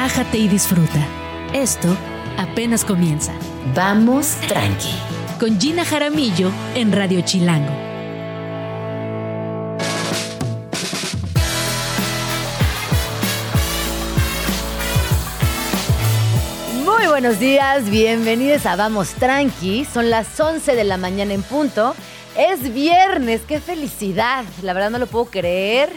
relájate y disfruta. Esto apenas comienza. Vamos tranqui. Con Gina Jaramillo en Radio Chilango. Muy buenos días, bienvenidos a Vamos Tranqui. Son las 11 de la mañana en punto. Es viernes, qué felicidad. La verdad no lo puedo creer.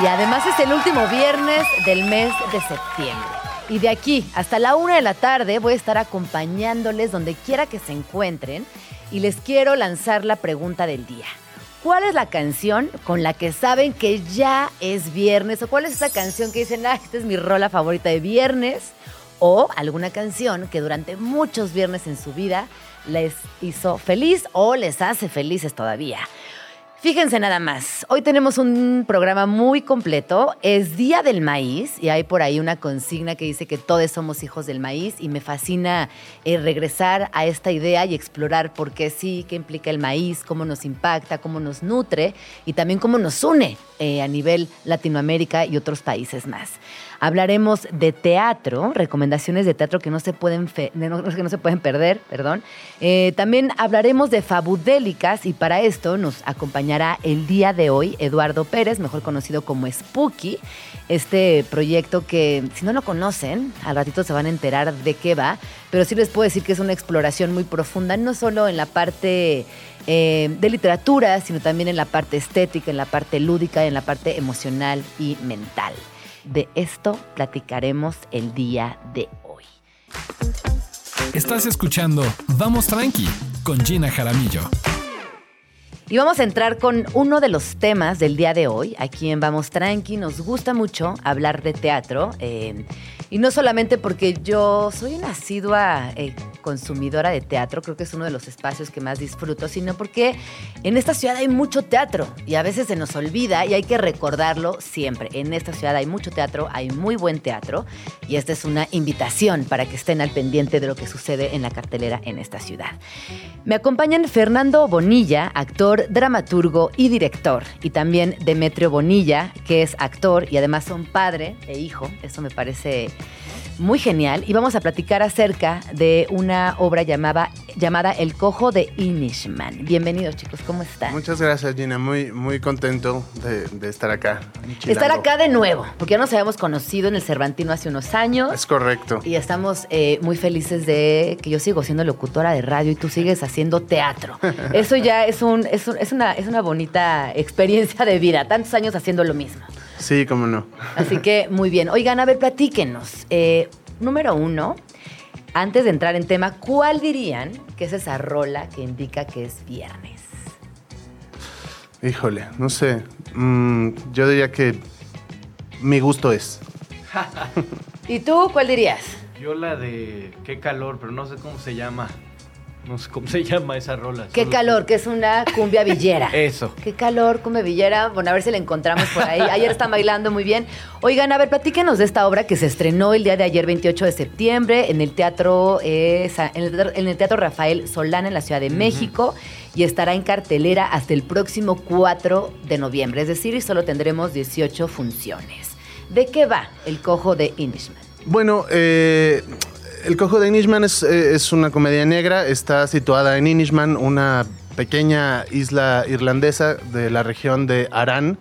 Y además es el último viernes del mes de septiembre. Y de aquí hasta la una de la tarde voy a estar acompañándoles donde quiera que se encuentren y les quiero lanzar la pregunta del día. ¿Cuál es la canción con la que saben que ya es viernes? ¿O cuál es esa canción que dicen, ah, esta es mi rola favorita de viernes? O alguna canción que durante muchos viernes en su vida les hizo feliz o les hace felices todavía. Fíjense nada más, hoy tenemos un programa muy completo, es Día del Maíz y hay por ahí una consigna que dice que todos somos hijos del maíz y me fascina eh, regresar a esta idea y explorar por qué sí, qué implica el maíz, cómo nos impacta, cómo nos nutre y también cómo nos une eh, a nivel Latinoamérica y otros países más. Hablaremos de teatro, recomendaciones de teatro que no se pueden, que no se pueden perder, perdón. Eh, también hablaremos de fabudélicas y para esto nos acompañará el día de hoy Eduardo Pérez, mejor conocido como Spooky, este proyecto que si no lo conocen, al ratito se van a enterar de qué va, pero sí les puedo decir que es una exploración muy profunda, no solo en la parte eh, de literatura, sino también en la parte estética, en la parte lúdica, en la parte emocional y mental. De esto platicaremos el día de hoy. Estás escuchando Vamos Tranqui con Gina Jaramillo. Y vamos a entrar con uno de los temas del día de hoy. Aquí en Vamos Tranqui nos gusta mucho hablar de teatro. eh, y no solamente porque yo soy una asidua eh, consumidora de teatro, creo que es uno de los espacios que más disfruto, sino porque en esta ciudad hay mucho teatro y a veces se nos olvida y hay que recordarlo siempre. En esta ciudad hay mucho teatro, hay muy buen teatro y esta es una invitación para que estén al pendiente de lo que sucede en la cartelera en esta ciudad. Me acompañan Fernando Bonilla, actor, dramaturgo y director, y también Demetrio Bonilla, que es actor y además son padre e hijo. Eso me parece muy genial. Y vamos a platicar acerca de una obra llamada, llamada El Cojo de Inishman. Bienvenidos, chicos, ¿cómo están? Muchas gracias, Gina. Muy, muy contento de, de estar acá. Estar acá de nuevo, porque ya nos habíamos conocido en el Cervantino hace unos años. Es correcto. Y estamos eh, muy felices de que yo sigo siendo locutora de radio y tú sigues haciendo teatro. Eso ya es, un, es, un- es una, es una bonita experiencia de vida, tantos años haciendo lo mismo. Sí, cómo no. Así que muy bien. Oigan, a ver, platíquenos. Eh, número uno, antes de entrar en tema, ¿cuál dirían que es esa rola que indica que es viernes? Híjole, no sé. Mm, yo diría que mi gusto es. ¿Y tú cuál dirías? Yo la de qué calor, pero no sé cómo se llama. No sé cómo se llama esa rola. Qué Solo- calor, que es una cumbia villera. Eso. Qué calor, cumbia villera. Bueno, a ver si la encontramos por ahí. Ayer están bailando muy bien. Oigan, a ver, platíquenos de esta obra que se estrenó el día de ayer, 28 de septiembre, en el Teatro, eh, en el, teatro- en el teatro Rafael Solana, en la Ciudad de México, y estará en cartelera hasta el próximo 4 de noviembre. Es decir, solo tendremos 18 funciones. ¿De qué va el cojo de Inishman? Bueno, eh, El Cojo de Inishman es, eh, es una comedia negra. Está situada en Inishman, una pequeña isla irlandesa de la región de Arán.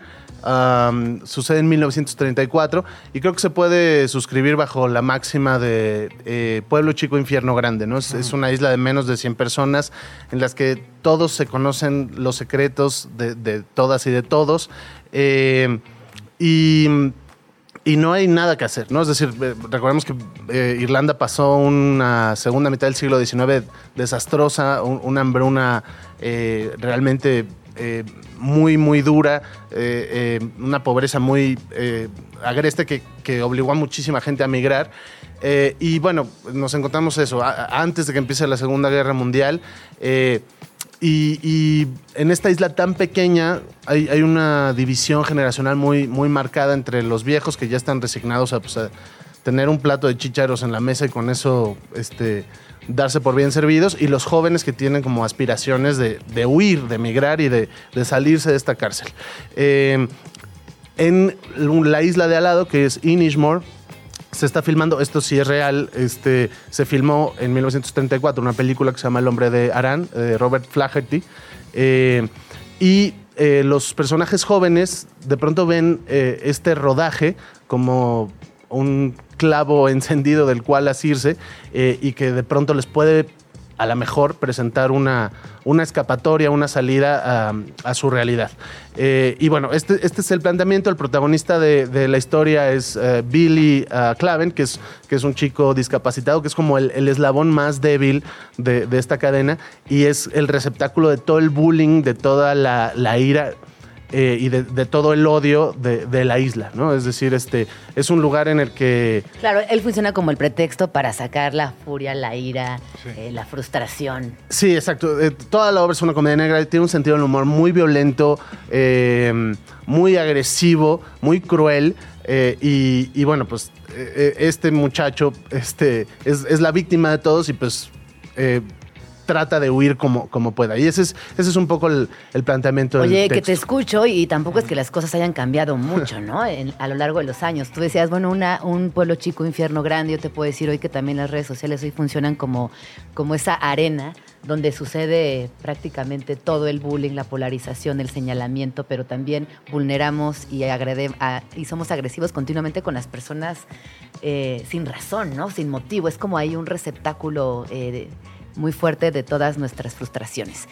Sucede en 1934 y creo que se puede suscribir bajo la máxima de eh, pueblo chico, infierno grande. ¿no? Es, es una isla de menos de 100 personas en las que todos se conocen los secretos de, de todas y de todos. Eh, y y no hay nada que hacer, ¿no? Es decir, eh, recordemos que eh, Irlanda pasó una segunda mitad del siglo XIX desastrosa, un- una hambruna eh, realmente muy, muy dura, una pobreza muy agreste que, que obligó a muchísima gente a migrar. Y bueno, nos encontramos eso, antes de que empiece la Segunda Guerra Mundial. Y, en esta isla tan pequeña hay, hay una división generacional muy, muy marcada entre los viejos que ya están resignados a, pues, a tener un plato de chícharos en la mesa y con eso este, darse por bien servidos, y los jóvenes que tienen como aspiraciones de, de huir, de emigrar y de, de salirse de esta cárcel. Eh, en la isla de al lado, que es Inishmore, se está filmando, esto sí es real, este, se filmó en 1934 una película que se llama El hombre de Arán, de Robert Flaherty, eh, y eh, los personajes jóvenes de pronto ven eh, este rodaje como un clavo encendido del cual asirse eh, y que de pronto les puede a lo mejor presentar una, una escapatoria, una salida a, su realidad. Eh, y bueno, este, este es el planteamiento. El protagonista de, la historia es eh, Billy ah, Claven, que es, que es un chico discapacitado, que es como el, eslabón más débil de, esta cadena y es el receptáculo de todo el bullying, de toda la ira eh, y de, de todo el odio de, de la isla, ¿no? Es decir, este, es un lugar en el que Claro, él funciona como el pretexto para sacar la furia, la ira, eh, la frustración. Sí, exacto. Eh, toda la obra es una comedia negra y tiene un sentido del humor muy violento, muy agresivo, muy cruel. y, y bueno, pues este muchacho este, es, es la víctima de todos y pues trata de huir como, como pueda. Y ese es, ese es un poco el, el planteamiento del Oye, que te texto. escucho y tampoco es que las cosas hayan cambiado mucho, ¿no? En- a lo largo de los años. Tú decías, bueno, una, un pueblo chico, infierno grande. Yo te puedo decir hoy que también las redes sociales hoy funcionan como, como esa arena donde sucede prácticamente todo el bullying, la polarización, el señalamiento, pero también vulneramos y, agrede- a- y somos agresivos continuamente con las personas eh, sin razón, ¿no? Sin motivo. Es como hay un receptáculo eh, de- muy fuerte de todas nuestras frustraciones.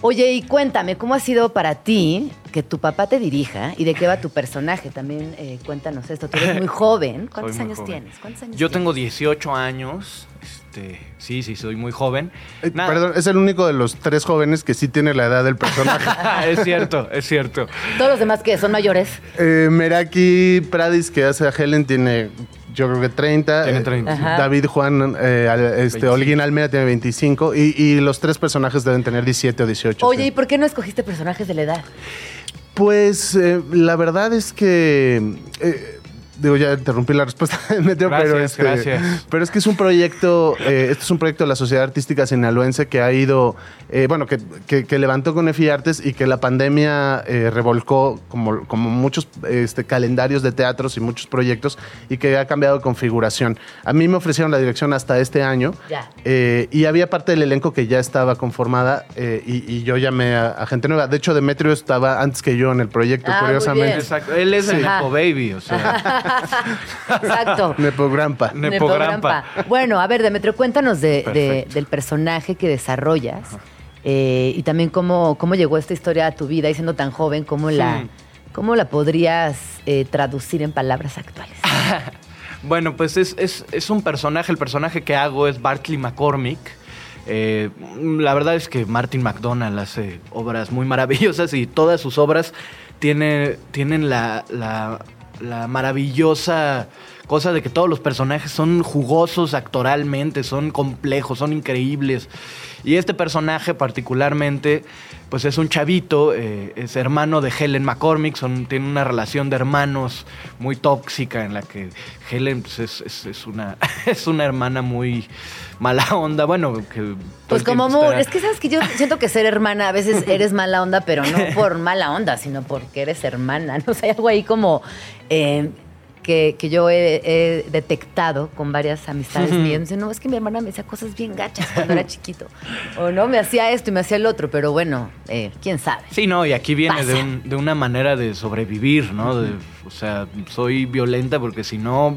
Oye, y cuéntame, ¿cómo ha sido para ti que tu papá te dirija y de qué va tu personaje? También eh, cuéntanos esto. Tú eres muy joven. ¿Cuántos muy años joven. tienes? ¿Cuántos años Yo tienes? tengo 18 años. Este, sí, sí, soy muy joven. Eh. Perdón, es el único de los tres jóvenes que sí tiene la edad del personaje. es cierto, es cierto. Todos los demás que son mayores. Eh, Meraki Pradis, que hace a Helen, tiene yo creo que 30. Tiene Eh, 30. Ajá. David Juan, eh, al- este, 25. Holguín Almeida tiene 25. Y, y los tres personajes deben tener 17 o 18. Oye, sí. ¿y por qué no escogiste personajes de la edad? Pues eh, la verdad es que. eh, digo, ya interrumpí la respuesta del meteo, pero, Gracias, este, gracias. pero es que es un proyecto, eh, este es un proyecto de la Sociedad Artística Sinaloense que ha ido, eh, bueno, que, que- que levantó con EFI Artes y que la pandemia eh, revolcó como, como muchos este, calendarios de teatros y muchos proyectos y que ha cambiado de configuración. A mí me ofrecieron la dirección hasta este año Ya. eh, y había parte del elenco que ya estaba conformada eh, y, y yo llamé a, a gente nueva. De hecho, Demetrio estaba antes que yo en el proyecto, Ah, muy curiosamente. bien. Exacto. Él es el Sí. Nepo Baby, o sea. Exacto. Nepo Grampa. Nepogrampa. Bueno, a ver, Demetrio, cuéntanos de, del personaje que desarrollas eh, y también cómo, cómo llegó esta historia a tu vida y siendo tan joven, cómo la, cómo la podrías eh, traducir en palabras actuales. Bueno, pues es, es- es un personaje, el personaje que hago es Bartley McCormick. Eh, la verdad es que Martin McDonald hace obras muy maravillosas y todas sus obras tiene- tienen la, la- la maravillosa cosa de que todos los personajes son jugosos actoralmente, son complejos, son increíbles. Y este personaje particularmente, pues es un chavito, eh, es hermano de Helen McCormick, son, tiene una relación de hermanos muy tóxica en la que Helen pues, es, es- es una, es una hermana muy mala onda, bueno, que... Pues como amor, está- es que sabes que yo siento que ser hermana a veces eres mala onda, pero no por mala onda, sino porque eres hermana. ¿no? O sea, hay algo ahí como eh, que, que yo he, he detectado con varias amistades mías. Dicen, no, es que mi hermana me hacía cosas bien gachas cuando era chiquito. O no, me hacía esto y me hacía el otro, pero bueno, eh, quién sabe. Sí, no, y aquí viene de, un- de una manera de sobrevivir, ¿no? De- o sea, soy violenta porque si no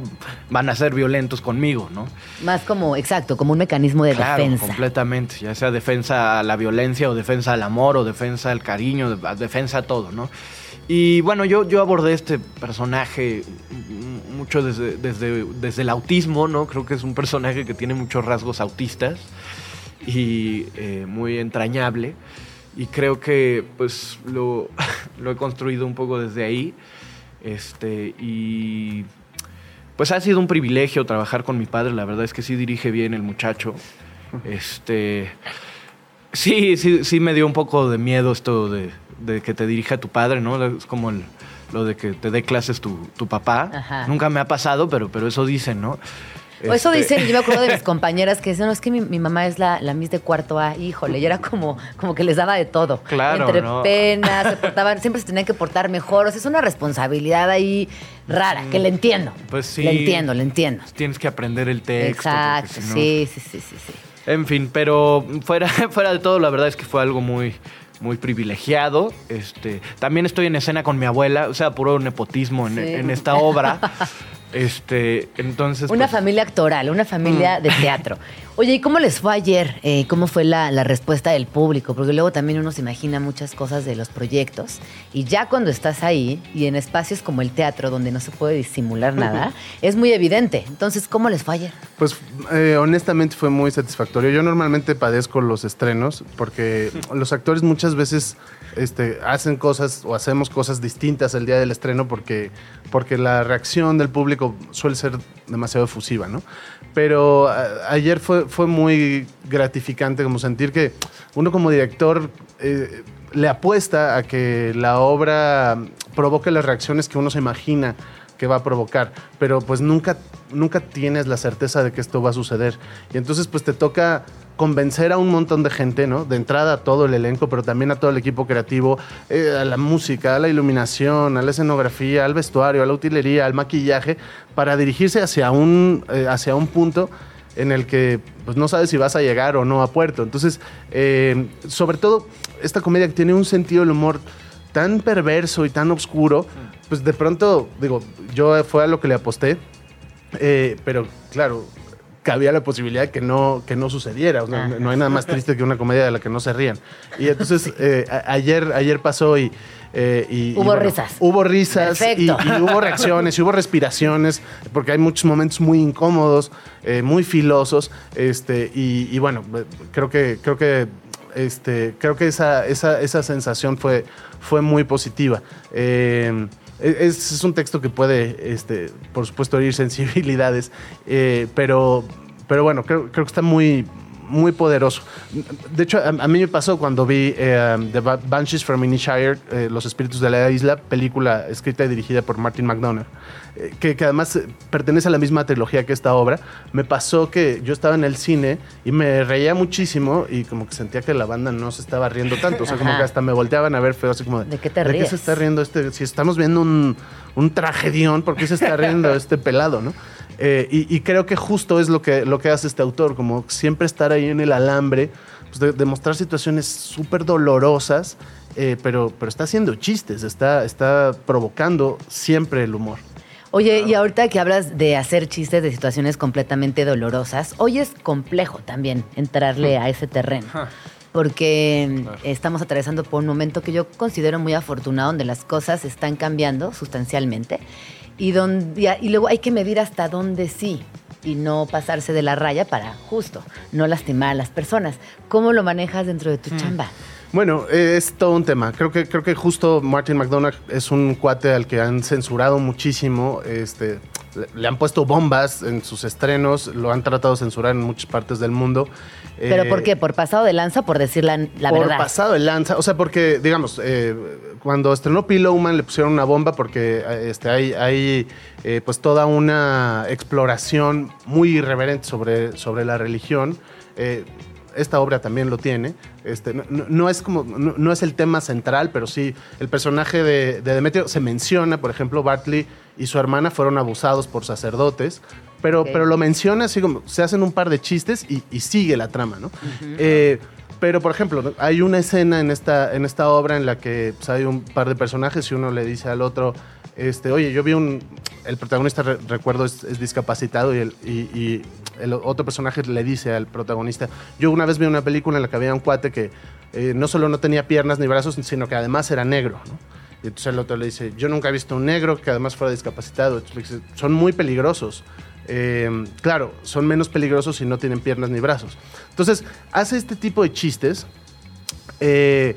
van a ser violentos conmigo, ¿no? Más como, exacto, como un mecanismo de Claro, defensa. completamente. Ya sea defensa a la violencia o defensa al amor o defensa al cariño, de- defensa a todo, ¿no? Y bueno, yo, yo abordé este personaje mucho desde, desde, desde el autismo, ¿no? Creo que es un personaje que tiene muchos rasgos autistas y eh, muy entrañable. Y creo que pues lo, lo he construido un poco desde ahí. Este, y pues ha sido un privilegio trabajar con mi padre. La verdad es que sí dirige bien el muchacho. Este. Sí, sí, sí me dio un poco de miedo esto de, de que te dirija tu padre, ¿no? Es como el- lo de que te dé clases tu, tu papá. Ajá. Nunca me ha pasado, pero, pero eso dicen, ¿no? O eso Este, dicen, yo me acuerdo de mis compañeras que dicen, no, es que mi, mi mamá es la, la Miss de cuarto A, híjole, y era como, como que les daba de todo. Claro, Entre ¿no? penas, se portaban, siempre se tenían que portar mejor. O sea, es una responsabilidad ahí rara, que le entiendo. Pues sí. Le entiendo, le entiendo. Tienes que aprender el texto. Exacto, si no- sí, sí, sí, sí, sí. En fin, pero fuera, fuera de todo, la verdad es que fue algo muy, muy privilegiado. Este, también estoy en escena con mi abuela, o sea, puro nepotismo en, Sí. en esta obra. Este, entonces. Una pues, familia actoral, una familia de teatro. Oye, ¿y cómo les fue ayer? Eh, ¿Cómo fue la, la respuesta del público? Porque luego también uno se imagina muchas cosas de los proyectos y ya cuando estás ahí y en espacios como el teatro donde no se puede disimular nada, es muy evidente. Entonces, ¿cómo les fue ayer? Pues eh, honestamente fue muy satisfactorio. Yo normalmente padezco los estrenos porque los actores muchas veces este, hacen cosas o hacemos cosas distintas el día del estreno porque, porque la reacción del público suele ser demasiado efusiva, ¿no? Pero a- ayer fue, fue muy gratificante como sentir que uno como director eh, le apuesta a que la obra provoque las reacciones que uno se imagina va a provocar, pero pues nunca, nunca tienes la certeza de que esto va a suceder. Y entonces pues te toca convencer a un montón de gente, ¿no? De entrada a todo el elenco, pero también a todo el equipo creativo, eh, a la música, a la iluminación, a la escenografía, al vestuario, a la utilería, al maquillaje, para dirigirse hacia un, eh, hacia un punto en el que pues, no sabes si vas a llegar o no a puerto. Entonces, eh, sobre todo, esta comedia que tiene un sentido del humor tan perverso y tan oscuro, pues de pronto, digo, yo fue a lo que le aposté, eh, pero claro, cabía la posibilidad que no, que no sucediera. O sea, no, no hay nada más triste que una comedia de la que no se rían. Y entonces, eh, a- ayer, ayer pasó y... eh, y- y Hubo risas. Hubo risas y, hubo reacciones y hubo respiraciones, porque hay muchos momentos muy incómodos, eh, muy filosos. Este, y, y bueno, creo que, creo que, este, creo que esa, esa, esa sensación fue, fue muy positiva. Eh, es, un texto que puede, este, por supuesto, herir sensibilidades, eh, pero, pero bueno, creo, creo que está muy, muy poderoso. De hecho, a, a mí me pasó cuando vi eh, The Ba- Banshees from Inisherin, eh, Los Espíritus de la Isla, película escrita y dirigida por Martin McDonough, eh, que, que además pertenece a la misma trilogía que esta obra. Me pasó que yo estaba en el cine y me reía muchísimo y como que sentía que la banda no se estaba riendo tanto. O sea, como que hasta me volteaban a ver feo, así como ¿De qué te ¿De qué ríes? se está riendo este? Si estamos viendo un, un tragedión, ¿por qué se está riendo este pelado, no? Eh, y, y creo que justo es lo que, lo que hace este autor, como siempre estar ahí en el alambre, pues de, de mostrar situaciones súper dolorosas, eh, pero, pero está haciendo chistes, está, está provocando siempre el humor. Oye, y ahorita que hablas de hacer chistes de situaciones completamente dolorosas, hoy es complejo también entrarle a ese terreno. Porque estamos atravesando por un momento que yo considero muy afortunado, donde las cosas están cambiando sustancialmente y, donde, y luego hay que medir hasta dónde sí y no pasarse de la raya para justo no lastimar a las personas. ¿Cómo lo manejas dentro de tu chamba? Bueno, es todo un tema. Creo que, creo que justo Martin McDonagh es un cuate al que han censurado muchísimo. Este, le, han puesto bombas en sus estrenos, lo han tratado de censurar en muchas partes del mundo. ¿Pero Eh, por qué? ¿Por pasado de lanza? ¿Por decir la, la por verdad? pasado de lanza. O sea, porque, digamos, eh, cuando estrenó Pillowman le pusieron una bomba porque eh, este, hay, hay eh, pues toda una exploración muy irreverente sobre, sobre la religión. Esta obra también lo tiene. Este, no, es como, no, no es el tema central, pero sí el personaje de, de Demetrio se menciona, por ejemplo, Bartley y su hermana fueron abusados por sacerdotes, pero, pero lo menciona así como se hacen un par de chistes y, y sigue la trama, ¿no? Eh, pero, por ejemplo, hay una escena en esta, en esta obra en la que pues, hay un par de personajes y uno le dice al otro, este, oye, yo vi un... El protagonista, re- recuerdo, es, discapacitado y el, y, y otro personaje le dice al protagonista, yo una vez vi una película en la que había un cuate que eh, no solo no tenía piernas ni brazos, sino que además era negro. Y entonces el otro le dice, yo nunca he visto un negro que además fuera discapacitado. Son muy peligrosos. Eh, claro, son menos peligrosos si no tienen piernas ni brazos. Entonces, hace este tipo de chistes, eh,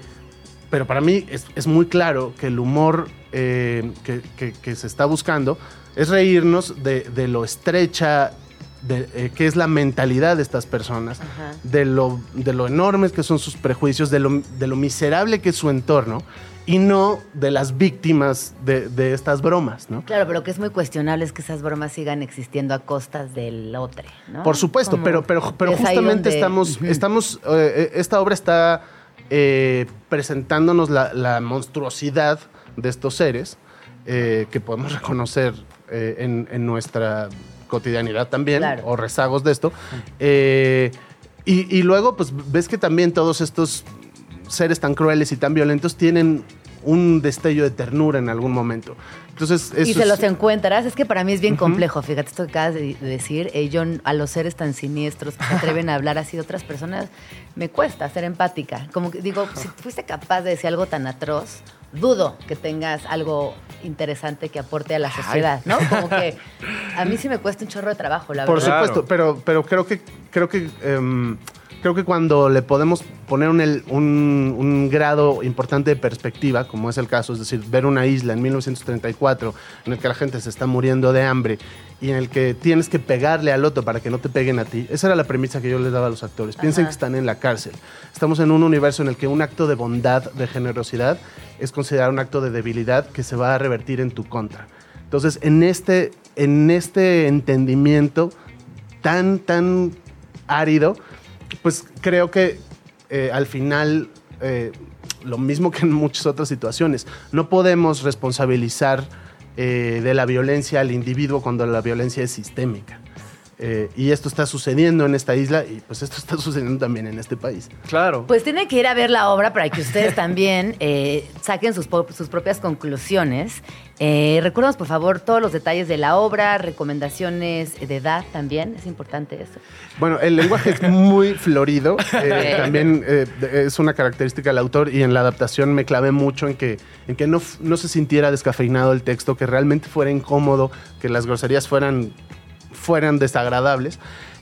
pero para mí es, es muy claro que el humor eh, que, que- que se está buscando es reírnos de, de lo estrecha de, eh, que es la mentalidad de estas personas, de lo, de lo enormes que son sus prejuicios, de lo, de lo miserable que es su entorno y no de las víctimas de, de estas bromas, ¿no? Claro, pero lo que es muy cuestionable es que esas bromas sigan existiendo a costas del otro, ¿no? Por supuesto, pero, pero, pero es justamente donde- estamos, estamos eh, eh, esta obra está eh, presentándonos la, la monstruosidad de estos seres eh, que podemos reconocer eh, en, en nuestra cotidianidad también, Claro. o rezagos de esto. Eh, y, y luego, pues ves que también todos estos seres tan crueles y tan violentos tienen un destello de ternura en algún momento. Entonces, eso y se es- los encuentras. Es que para mí es bien complejo, fíjate esto que acabas de de decir. eh, yo a los seres tan siniestros que se atreven a hablar así de otras personas, me cuesta ser empática. Como que digo, si fuiste capaz de decir algo tan atroz, dudo que tengas algo interesante que aporte a la sociedad, ¿no? Como que a mí sí me cuesta un chorro de trabajo, la Por verdad. supuesto, pero, pero creo que creo que em, creo que cuando le podemos poner un, un- un grado importante de perspectiva, como es el caso, es decir, ver una isla en 1934 en el que la gente se está muriendo de hambre y en el que tienes que pegarle al otro para que no te peguen a ti. Esa era la premisa que yo les daba a los actores. Piensen Ajá. que están en la cárcel. Estamos en un universo en el que un acto de bondad, de generosidad, es considerado un acto de debilidad que se va a revertir en tu contra. Entonces, en este, en este entendimiento tan, tan árido, pues creo que eh, al final, eh, lo mismo que en muchas otras situaciones, no podemos responsabilizar eh, de la violencia al individuo cuando la violencia es sistémica. Eh, y esto está sucediendo en esta isla y pues esto está sucediendo también en este país. Claro. Pues tienen que ir a ver la obra para que ustedes también eh, saquen sus, sus propias conclusiones. Eh, recuérdanos, por favor, todos los detalles de la obra, recomendaciones de edad también. Es importante eso. Bueno, el lenguaje es muy florido. eh, también eh, es una característica del autor y en la adaptación me clavé mucho en que, en que no, no se sintiera descafeinado el texto, que realmente fuera incómodo, que las groserías fueran, fueran desagradables.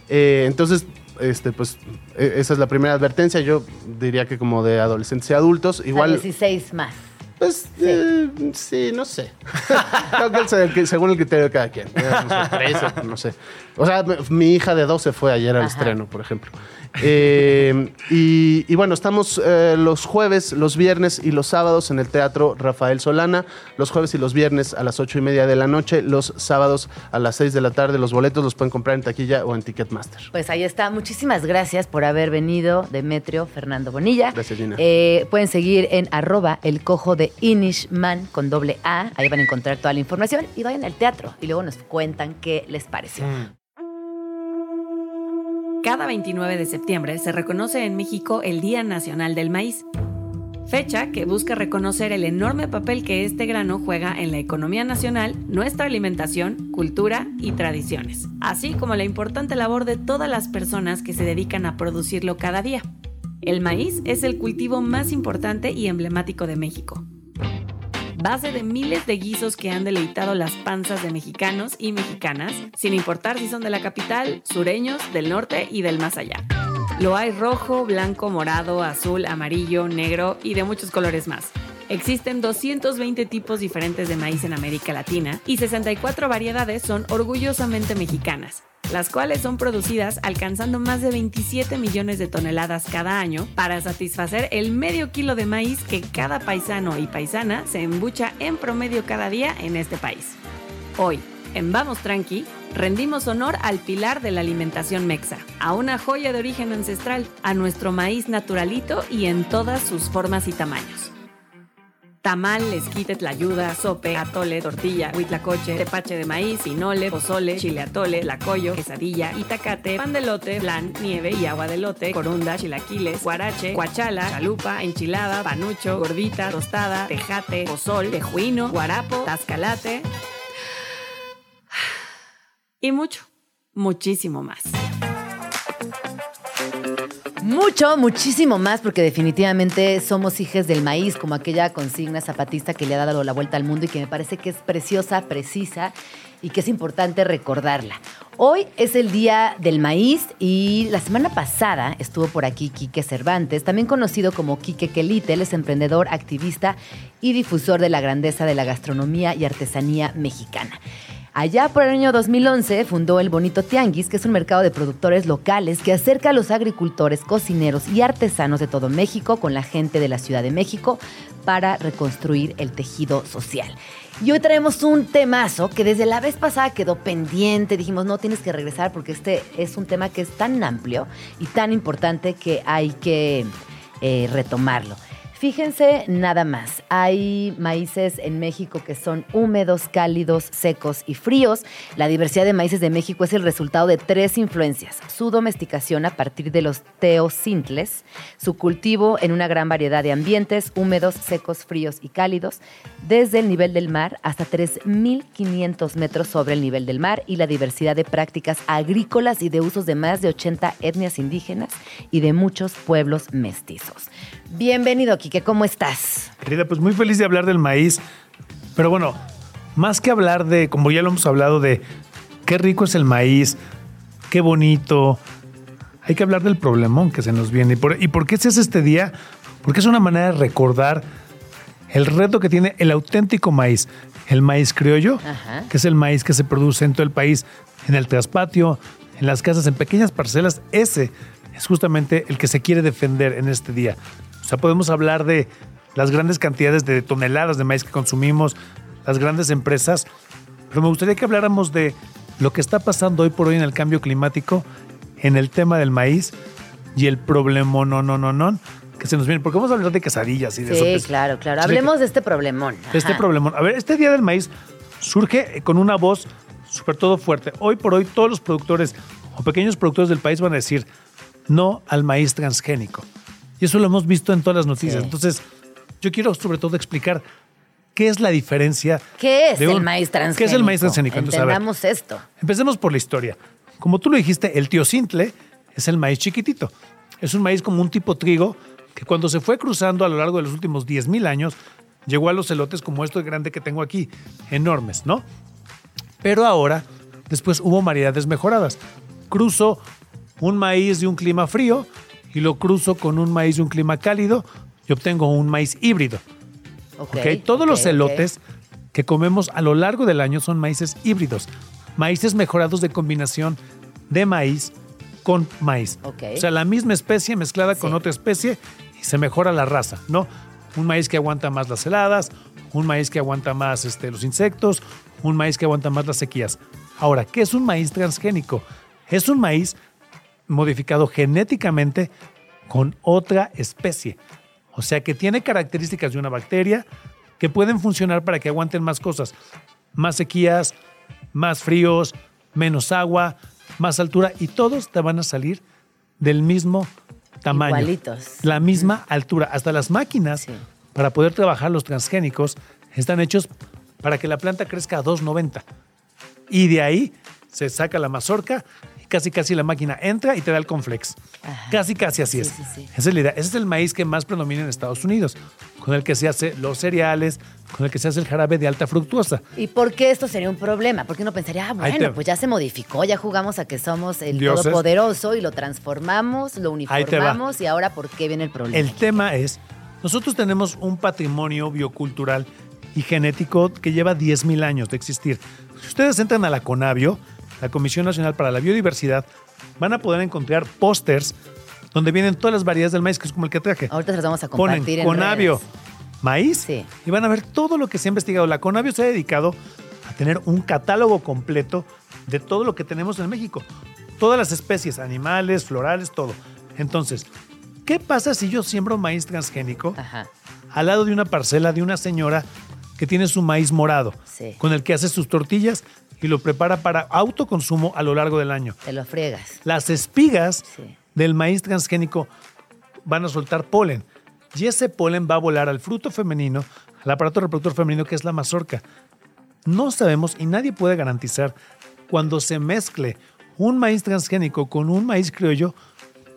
Eh, entonces, este, pues, eh, esa es la primera advertencia. Yo diría que como de adolescentes y adultos, Igual. igual... 16 más. Pues eh, sí, no sé. Creo que, el- el que- según el criterio de cada quien. Eh, No sé, 13, no sé. O sea, mi hija de 12 fue ayer al Ajá. estreno, por ejemplo. Eh, y, y bueno, estamos eh, los jueves, los viernes y los sábados en el Teatro Rafael Solana. Los jueves y los viernes a las 8 y media de la noche. Los sábados a las 6 de la tarde. Los boletos los pueden comprar en taquilla o en Ticketmaster. Pues ahí está. Muchísimas gracias por haber venido, Demetrio Fernando Bonilla. Gracias, Gina. Eh, pueden seguir en arroba el cojo de Inishman con doble A. Ahí van a encontrar toda la información y vayan al teatro y luego nos cuentan qué les pareció. Cada 29 de septiembre se reconoce en México el Día Nacional del Maíz, fecha que busca reconocer el enorme papel que este grano juega en la economía nacional, nuestra alimentación, cultura y tradiciones, así como la importante labor de todas las personas que se dedican a producirlo cada día. El maíz es el cultivo más importante y emblemático de México. Base de miles de guisos que han deleitado las panzas de mexicanos y mexicanas, sin importar si son de la capital, sureños, del norte y del más allá. Lo hay rojo, blanco, morado, azul, amarillo, negro y de muchos colores más. Existen 220 tipos diferentes de maíz en América Latina y 64 variedades son orgullosamente mexicanas, las cuales son producidas alcanzando más de 27 millones de toneladas cada año para satisfacer el medio kilo de maíz que cada paisano y paisana se embucha en promedio cada día en este país. Hoy, en Vamos Tranqui, rendimos honor al pilar de la alimentación mexa, a una joya de origen ancestral, a nuestro maíz naturalito y en todas sus formas y tamaños. Tamal, esquite, tlayuda, sope, atole, tortilla, huitlacoche, tepache de maíz, pinole, pozole, chile atole, lacoyo, quesadilla, itacate, pan de lote, flan, nieve y agua de lote, corunda, chilaquiles, guarache, guachala, chalupa, enchilada, panucho, gordita, tostada, tejate, pozol, tejuino, guarapo, tascalate y mucho, muchísimo más. Mucho, muchísimo más, porque definitivamente somos hijas del maíz, como aquella consigna zapatista que le ha dado la vuelta al mundo y que me parece que es preciosa, precisa y que es importante recordarla. Hoy es el Día del Maíz y la semana pasada estuvo por aquí Quique Cervantes, también conocido como Quique Quelite, él es emprendedor, activista y difusor de la grandeza de la gastronomía y artesanía mexicana. Allá por el año 2011 fundó el Bonito Tianguis, que es un mercado de productores locales que acerca a los agricultores, cocineros y artesanos de todo México con la gente de la Ciudad de México para reconstruir el tejido social. Y hoy traemos un temazo que desde la vez pasada quedó pendiente. Dijimos, no tienes que regresar porque este es un tema que es tan amplio y tan importante que hay que eh, retomarlo. Fíjense nada más, hay maíces en México que son húmedos, cálidos, secos y fríos. La diversidad de maíces de México es el resultado de tres influencias. Su domesticación a partir de los teocintles, su cultivo en una gran variedad de ambientes, húmedos, secos, fríos y cálidos, desde el nivel del mar hasta 3.500 metros sobre el nivel del mar y la diversidad de prácticas agrícolas y de usos de más de 80 etnias indígenas y de muchos pueblos mestizos. Bienvenido, Quique, ¿cómo estás? Querida, pues muy feliz de hablar del maíz. Pero bueno, más que hablar de, como ya lo hemos hablado, de qué rico es el maíz, qué bonito, hay que hablar del problemón que se nos viene. ¿Y por, y por qué se hace este día? Porque es una manera de recordar el reto que tiene el auténtico maíz, el maíz criollo, Ajá. que es el maíz que se produce en todo el país, en el traspatio, en las casas, en pequeñas parcelas. Ese es justamente el que se quiere defender en este día. O sea, podemos hablar de las grandes cantidades de toneladas de maíz que consumimos, las grandes empresas, pero me gustaría que habláramos de lo que está pasando hoy por hoy en el cambio climático, en el tema del maíz y el problema no, no, no, no, que se nos viene. Porque vamos a hablar de quesadillas y de Sí, sopes. claro, claro. Sí, Hablemos de este problemón. de este Ajá. problema. A ver, este Día del Maíz surge con una voz súper todo fuerte. Hoy por hoy todos los productores o pequeños productores del país van a decir no al maíz transgénico. Y eso lo hemos visto en todas las noticias. Sí. Entonces, yo quiero sobre todo explicar qué es la diferencia. ¿Qué es de el un- maíz transgénico? ¿Qué es el maíz transgénico? Entonces, ver, esto. Empecemos por la historia. Como tú lo dijiste, el tío Cintle es el maíz chiquitito. Es un maíz como un tipo trigo que cuando se fue cruzando a lo largo de los últimos 10.000 años, llegó a los elotes como esto grande que tengo aquí, enormes, ¿no? Pero ahora, después hubo variedades mejoradas. Cruzo un maíz de un clima frío y lo cruzo con un maíz de un clima cálido y obtengo un maíz híbrido. Todos los elotes que comemos a lo largo del año son maíces híbridos, maíces mejorados de combinación de maíz con maíz. O sea, la misma especie mezclada con otra especie y se mejora la raza, ¿no? Un maíz que aguanta más las heladas, un maíz que aguanta más este, los insectos, un maíz que aguanta más las sequías. Ahora, ¿qué es un maíz transgénico? Es un maíz modificado genéticamente con otra especie. O sea que tiene características de una bacteria que pueden funcionar para que aguanten más cosas. Más sequías, más fríos, menos agua, más altura y todos te van a salir del mismo tamaño. Igualitos. La misma altura. Hasta las máquinas Sí. para poder trabajar los transgénicos están hechos para que la planta crezca a 2,90. Y de ahí se saca la mazorca casi casi la máquina entra y te da el conflex. Ajá. Casi casi así Sí, es. sí, sí. Esa es la idea. Ese es el maíz que más predomina en Estados Unidos, con el que se hace los cereales, con el que se hace el jarabe de alta fructuosa. ¿Y por qué esto sería un problema? Porque uno pensaría, ah, bueno, te- pues ya se modificó, ya jugamos a que somos el Dioses. todopoderoso y lo transformamos, lo uniformamos y ahora ¿por qué viene el problema? El tema es, nosotros tenemos un patrimonio biocultural y genético que lleva 10.000 años de existir. Si ustedes entran a la CONABIO, la Comisión Nacional para la Biodiversidad, van a poder encontrar pósters donde vienen todas las variedades del maíz, que es como el que traje. Ahorita se los vamos a Ponen compartir en Conavio, maíz, Sí. y van a ver todo lo que se ha investigado. La Conavio se ha dedicado a tener un catálogo completo de todo lo que tenemos en México. Todas las especies, animales, florales, todo. Entonces, ¿qué pasa si yo siembro maíz transgénico Ajá. al lado de una parcela de una señora que tiene su maíz morado, Sí. con el que hace sus tortillas y lo prepara para autoconsumo a lo largo del año? Te lo friegas. Las espigas Sí. del maíz transgénico van a soltar polen. Y ese polen va a volar al fruto femenino, al aparato reproductor femenino que es la mazorca. No sabemos y nadie puede garantizar cuando se mezcle un maíz transgénico con un maíz criollo,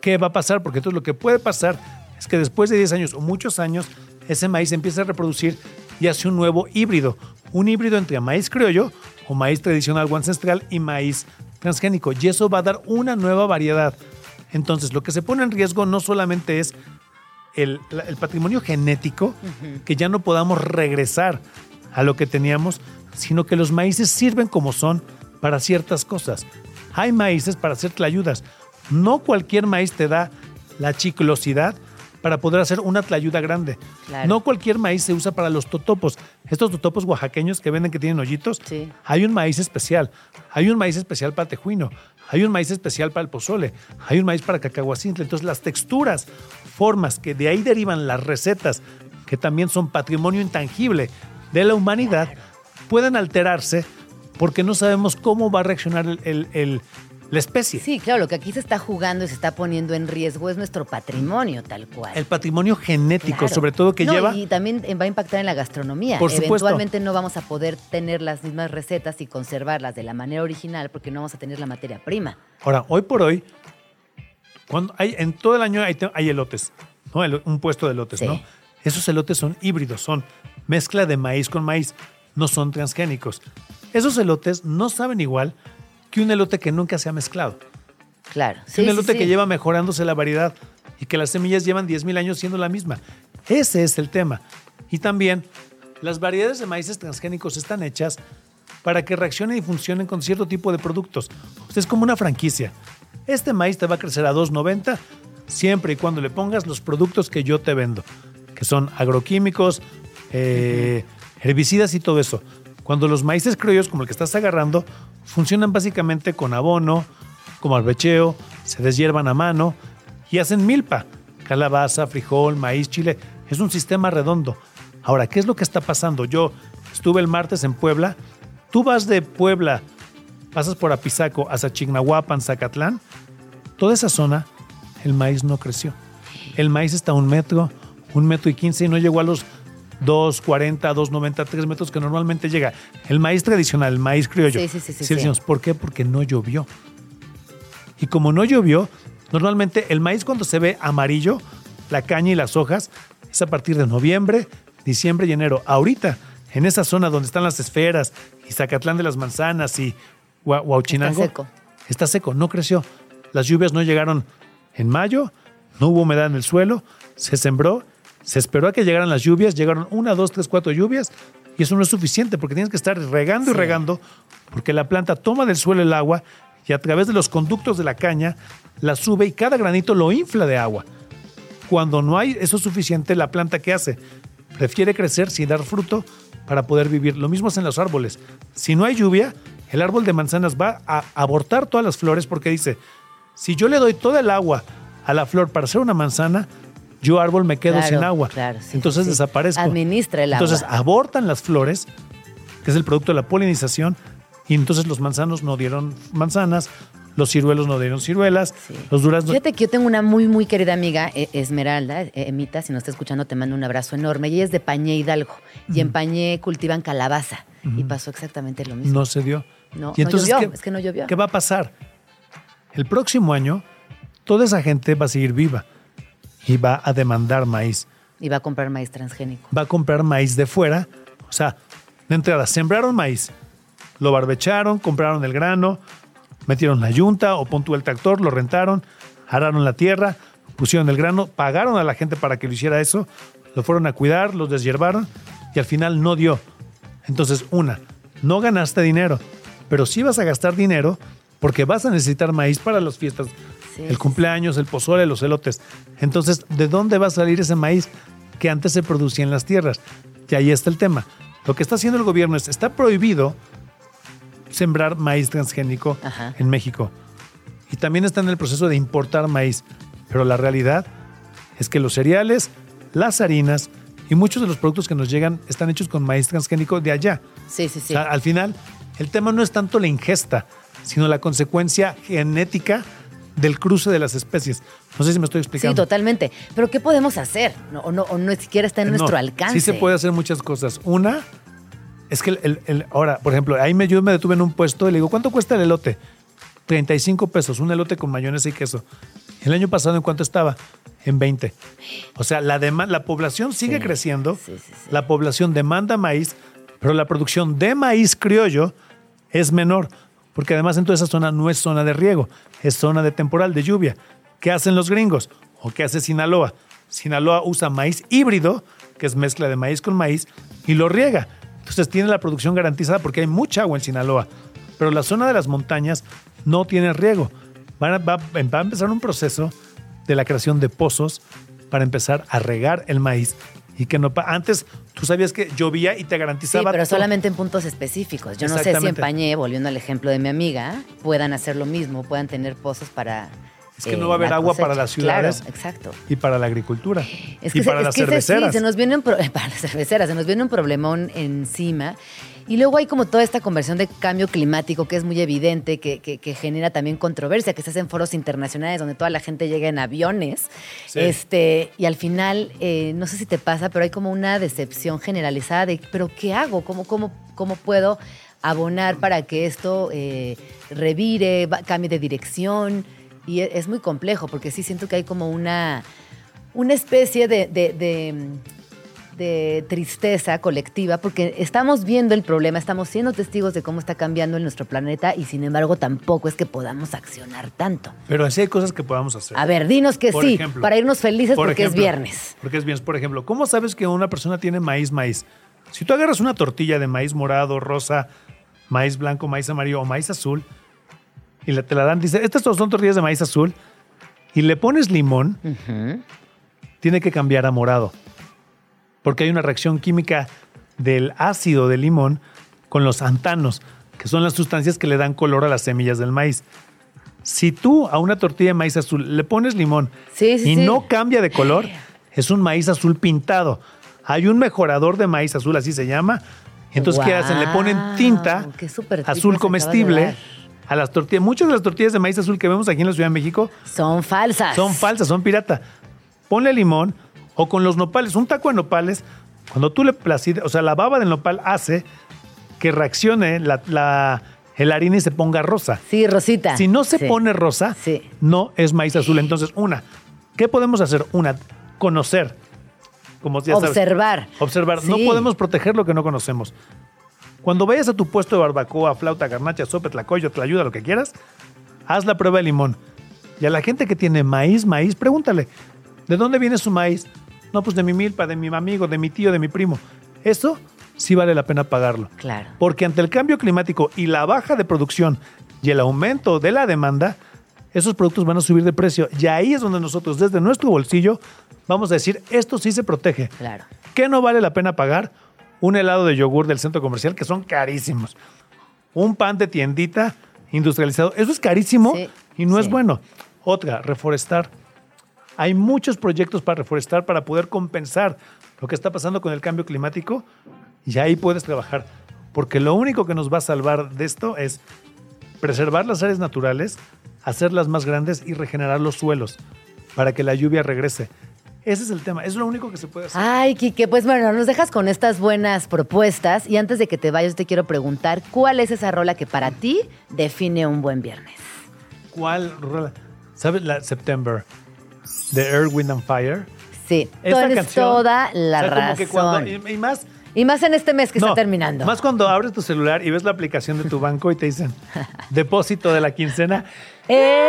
qué va a pasar, porque entonces lo que puede pasar es que después de 10 años o muchos años, ese maíz empieza a reproducir y hace un nuevo híbrido, un híbrido entre maíz criollo o maíz tradicional o ancestral y maíz transgénico. Y eso va a dar una nueva variedad. Entonces, lo que se pone en riesgo no solamente es el, patrimonio genético, que ya no podamos regresar a lo que teníamos, sino que los maíces sirven como son para ciertas cosas. Hay maíces para hacer tlayudas. No cualquier maíz te da la chiclosidad para poder hacer una tlayuda grande. Claro. No cualquier maíz se usa para los totopos. Estos totopos oaxaqueños que venden que tienen hoyitos, Sí. hay un maíz especial. Hay un maíz especial para tejuino. Hay un maíz especial para el pozole. Hay un maíz para cacahuacintle. Entonces las texturas, formas que de ahí derivan las recetas, que también son patrimonio intangible de la humanidad, pueden alterarse porque no sabemos cómo va a reaccionar el- el- el- la especie. Sí, claro, lo que aquí se está jugando y se está poniendo en riesgo es nuestro patrimonio, tal cual. El patrimonio genético, Claro. sobre todo que No, lleva... Y también va a impactar en la gastronomía. Por supuesto. Eventualmente no vamos a poder tener las mismas recetas y conservarlas de la manera original porque no vamos a tener la materia prima. Ahora, hoy por hoy, cuando hay, en todo el año hay, hay elotes, ¿no? El- un puesto de elotes, Sí. ¿no? Esos elotes son híbridos, son mezcla de maíz con maíz, no son transgénicos. Esos elotes no saben igual que un elote que nunca se ha mezclado. Claro. Sí, un sí, elote sí. que lleva mejorándose la variedad y que las semillas llevan 10.000 años siendo la misma. Ese es el tema. Y también, las variedades de maíces transgénicos están hechas para que reaccionen y funcionen con cierto tipo de productos. O sea, es como una franquicia. Este maíz te va a crecer a 2.90 siempre y cuando le pongas los productos que yo te vendo, que son agroquímicos, eh, herbicidas y todo eso. Cuando los maíces criollos, como el que estás agarrando, funcionan básicamente con abono, como albecheo, se deshiervan a mano y hacen milpa. Calabaza, frijol, maíz, chile. Es un sistema redondo. Ahora, ¿qué es lo que está pasando? Yo estuve el martes en Puebla. Tú vas de Puebla, pasas por Apizaco hasta Chignahuapan, Zacatlán. Toda esa zona, el maíz no creció. El maíz está a un metro, un metro y quince y no llegó a los 2,40, 2,90, 3 metros que normalmente llega. El maíz tradicional, el maíz criollo. Sí, sí, sí, sí, decimos, ¿por qué? Porque no llovió. Y como no llovió, normalmente el maíz cuando se ve amarillo, la caña y las hojas, es a partir de noviembre, diciembre y enero. Ahorita, en esa zona donde están las esferas y Zacatlán de las Manzanas y Hua- Huauchinango, Está seco. está seco, no creció. Las lluvias no llegaron en mayo, no hubo humedad en el suelo, se sembró, se esperó a que llegaran las lluvias, llegaron una, dos, tres, cuatro lluvias y eso no es suficiente porque tienes que estar regando y regando porque la planta toma del suelo el agua y a través de los conductos de la caña la sube y cada granito lo infla de agua. Cuando no hay eso suficiente, la planta ¿qué hace? Prefiere crecer sin dar fruto para poder vivir. Lo mismo hacen los árboles. Si no hay lluvia, el árbol de manzanas va a abortar todas las flores porque dice, si yo le doy toda el agua a la flor para hacer una manzana, yo árbol me quedo Claro, sin agua. claro, sí, Entonces sí, desaparezco. Administra el agua. Entonces abortan las flores, que es el producto de la polinización, y entonces los manzanos no dieron manzanas, los ciruelos no dieron ciruelas, Sí. los duraznos... Fíjate que yo tengo una muy, muy querida amiga, eh, Esmeralda, eh, Emita, si nos está escuchando te mando un abrazo enorme. Y ella es de Pañé Hidalgo. Y en Pañé cultivan calabaza. Y pasó exactamente lo mismo. No se dio. No, y no entonces, llovió, ¿qué, es que no llovió. ¿Qué va a pasar? El próximo año, toda esa gente va a seguir viva y va a demandar maíz. Y va a comprar maíz transgénico. Va a comprar maíz de fuera. O sea, de entrada, sembraron maíz, lo barbecharon, compraron el grano, metieron la yunta o pon el tractor, lo rentaron, araron la tierra, pusieron el grano, pagaron a la gente para que lo hiciera eso, lo fueron a cuidar, los deshiervaron y al final no dio. Entonces, una, no ganaste dinero, pero sí vas a gastar dinero porque vas a necesitar maíz para las fiestas, Sí, el cumpleaños, el pozole, los elotes. Entonces, ¿de dónde va a salir ese maíz que antes se producía en las tierras? Y ahí está el tema. Lo que está haciendo el gobierno es, está prohibido sembrar maíz transgénico Ajá. en México. Y también está en el proceso de importar maíz. Pero la realidad es que los cereales, las harinas y muchos de los productos que nos llegan están hechos con maíz transgénico de allá. Sí, sí, sí. O sea, al final, el tema no es tanto la ingesta, sino la consecuencia genética del cruce de las especies. No sé si me estoy Sí, explicando. totalmente. Pero ¿qué podemos hacer? No, o no, o no siquiera está en No, nuestro alcance. Sí se puede hacer muchas cosas. Una es que el, el- el- ahora, por ejemplo, ahí me, yo me detuve en un puesto y le digo, ¿cuánto cuesta el elote? 35 pesos, un elote con mayonesa y queso. El año pasado, ¿en cuánto estaba? En 20. O sea, la, la población sigue Sí, creciendo, sí, sí, sí. la población demanda maíz, pero la producción de maíz criollo es menor, porque además en toda esa zona no es zona de riego, es zona de temporal, de lluvia. ¿Qué hacen los gringos? ¿O qué hace Sinaloa? Sinaloa usa maíz híbrido, que es mezcla de maíz con maíz, y lo riega. Entonces tiene la producción garantizada porque hay mucha agua en Sinaloa. Pero la zona de las montañas no tiene riego. Van a- va, va a empezar un proceso de la creación de pozos para empezar a regar el maíz. Y que no antes tú sabías que llovía y te Sí, garantizaba. pero todo. solamente en puntos específicos. Yo no sé si en. Pañé, volviendo al ejemplo de mi amiga, puedan hacer lo mismo, puedan tener pozos para. eh, Es que no va a haber agua para las ciudades. Claro, exacto. Y para la agricultura. Es y que, se- para es las que cerveceras. sí, se nos viene un pro- para las cerveceras, se nos viene un problemón encima. Y luego hay como toda esta conversión de cambio climático que es muy evidente, que, que- que genera también controversia, que se hacen foros internacionales donde toda la gente llega en aviones. Sí. Este, y al final, eh, no sé si te pasa, pero hay como una decepción generalizada de, pero ¿qué hago? ¿Cómo, cómo, cómo puedo abonar para que esto eh, revire, cambie de dirección? Y e- es muy complejo porque sí siento que hay como una, una especie de, de- de, de tristeza colectiva porque estamos viendo el problema, estamos siendo testigos de cómo está cambiando en nuestro planeta y sin embargo tampoco es que podamos accionar tanto. Pero así hay cosas que podamos hacer. A ver, dinos que Por sí, ejemplo, para irnos felices Por porque ejemplo, es viernes. Porque es viernes. Por ejemplo, ¿cómo sabes que una persona tiene maíz, maíz? Si tú agarras una tortilla de maíz morado, rosa, maíz blanco, maíz amarillo o maíz azul y te la dan, dice, estas son tortillas de maíz azul y le pones limón, tiene que cambiar a morado. Porque hay una reacción química del ácido del limón con los antanos, que son las sustancias que le dan color a las semillas del maíz. Si tú a una tortilla de maíz azul le pones limón Sí, sí, y sí. no cambia de color, es un maíz azul pintado. Hay un mejorador de maíz azul, así se llama. Entonces, ¿qué hacen? Le ponen tinta azul comestible a las tortillas. Muchas de las tortillas de maíz azul que vemos aquí en la Ciudad de México Son falsas. son falsas, son pirata. Ponle limón o con los nopales, un taco de nopales, cuando tú le placides, o sea, la baba del nopal hace que reaccione la, la- el harina y se ponga rosa. Sí, Rosita. Si no se Sí. pone rosa, Sí. no es maíz azul. Entonces, una, ¿qué podemos hacer? Una, conocer. Como ya sabes. Observar. Observar. No podemos proteger lo que no conocemos. Cuando vayas a tu puesto de barbacoa, flauta, garnacha, sopa, tlacoyo, ayuda lo que quieras, haz la prueba de limón. Y a la gente que tiene maíz, maíz, pregúntale, ¿de dónde viene su maíz? No, pues de mi milpa, de mi amigo, de mi tío, de mi primo. Eso sí vale la pena pagarlo. Claro. Porque ante el cambio climático y la baja de producción y el aumento de la demanda, esos productos van a subir de precio. Y ahí es donde nosotros, desde nuestro bolsillo, vamos a decir, esto sí se protege. Claro. ¿Qué no vale la pena pagar? Un helado de yogur del centro comercial, que son carísimos. Un pan de tiendita industrializado, eso es carísimo Sí, y no es bueno. Otra, reforestar. Hay muchos proyectos para reforestar para poder compensar lo que está pasando con el cambio climático y ahí puedes trabajar. Porque lo único que nos va a salvar de esto es preservar las áreas naturales, hacerlas más grandes y regenerar los suelos para que la lluvia regrese. Ese es el tema, es lo único que se puede hacer. Ay, Quique, pues bueno, nos dejas con estas buenas propuestas y antes de que te vayas te quiero preguntar, ¿cuál es esa rola que para ti define un buen viernes? ¿Cuál rola? ¿Sabes la September de Earth, Wind and Fire? Sí, Esta tienes canción, toda la o sea, como razón. que cuando- y, y más, Y más en este mes que no, está terminando. Más cuando abres tu celular y ves la aplicación de tu banco y te dicen depósito de la quincena. ¡Eh!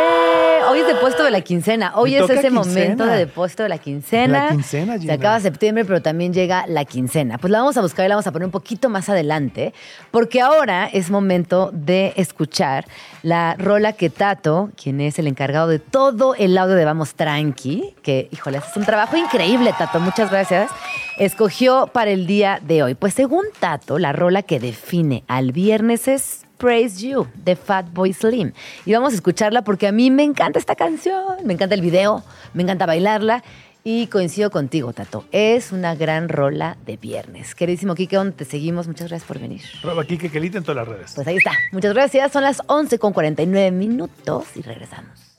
Hoy es depósito de la quincena. Hoy es ese quincena. momento de depósito de la quincena. La quincena, Se Gina. acaba septiembre, pero también llega la quincena. Pues la vamos a buscar y la vamos a poner un poquito más adelante, porque ahora es momento de escuchar la rola que Tato, quien es el encargado de todo el audio de Vamos Tranqui, que, híjole, haces un trabajo increíble, Tato, muchas gracias, escogió para el día de hoy. Pues según Tato, la rola que define al viernes es Praise You de Fatboy Slim. Y vamos a escucharla porque a mí me encanta esta canción, me encanta el video, me encanta bailarla. Y coincido contigo, Tato. Es una gran rola de viernes. Queridísimo Kike, ¿dónde te seguimos? Muchas gracias por venir. Roba que Kelita en todas las redes. Pues ahí está. Muchas gracias. Son las 11 con 49 minutos y regresamos.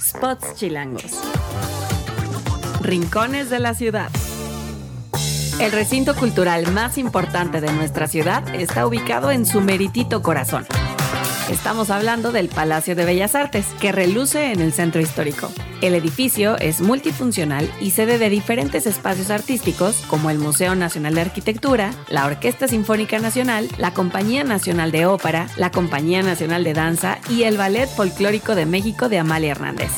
Spots chilangos. Rincones de la ciudad. El recinto cultural más importante de nuestra ciudad está ubicado en su meritito corazón. Estamos hablando del Palacio de Bellas Artes, que reluce en el centro histórico. El edificio es multifuncional y sede de diferentes espacios artísticos como el Museo Nacional de Arquitectura, la Orquesta Sinfónica Nacional, la Compañía Nacional de Ópera, la Compañía Nacional de Danza y el Ballet Folclórico de México de Amalia Hernández.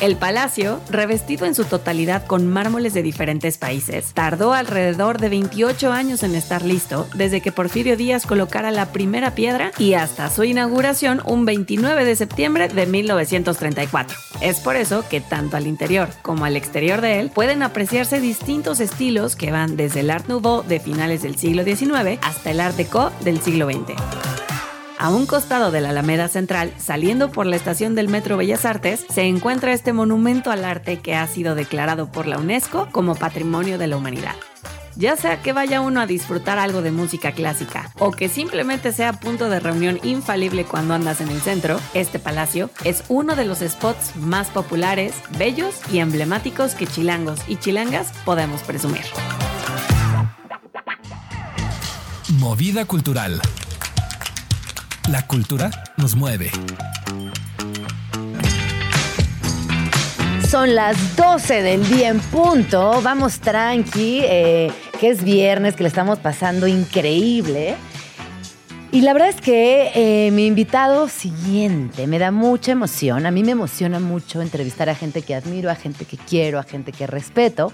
El palacio, revestido en su totalidad con mármoles de diferentes países, tardó alrededor de 28 años en estar listo, desde que Porfirio Díaz colocara la primera piedra y hasta su inauguración un 29 de septiembre de 1934. Es por eso que tanto al interior como al exterior de él pueden apreciarse distintos estilos que van desde el Art Nouveau de finales del siglo XIX hasta el Art Deco del siglo XX. A un costado de la Alameda Central, saliendo por la estación del Metro Bellas Artes, se encuentra este monumento al arte que ha sido declarado por la UNESCO como Patrimonio de la Humanidad. Ya sea que vaya uno a disfrutar algo de música clásica o que simplemente sea punto de reunión infalible cuando andas en el centro, este palacio es uno de los spots más populares, bellos y emblemáticos que chilangos y chilangas podemos presumir. Movida cultural. La cultura nos mueve. Son las 12 del día en punto. Vamos tranqui, eh, que es viernes, que le estamos pasando increíble. Y la verdad es que eh, mi invitado siguiente me da mucha emoción. A mí me emociona mucho entrevistar a gente que admiro, a gente que quiero, a gente que respeto.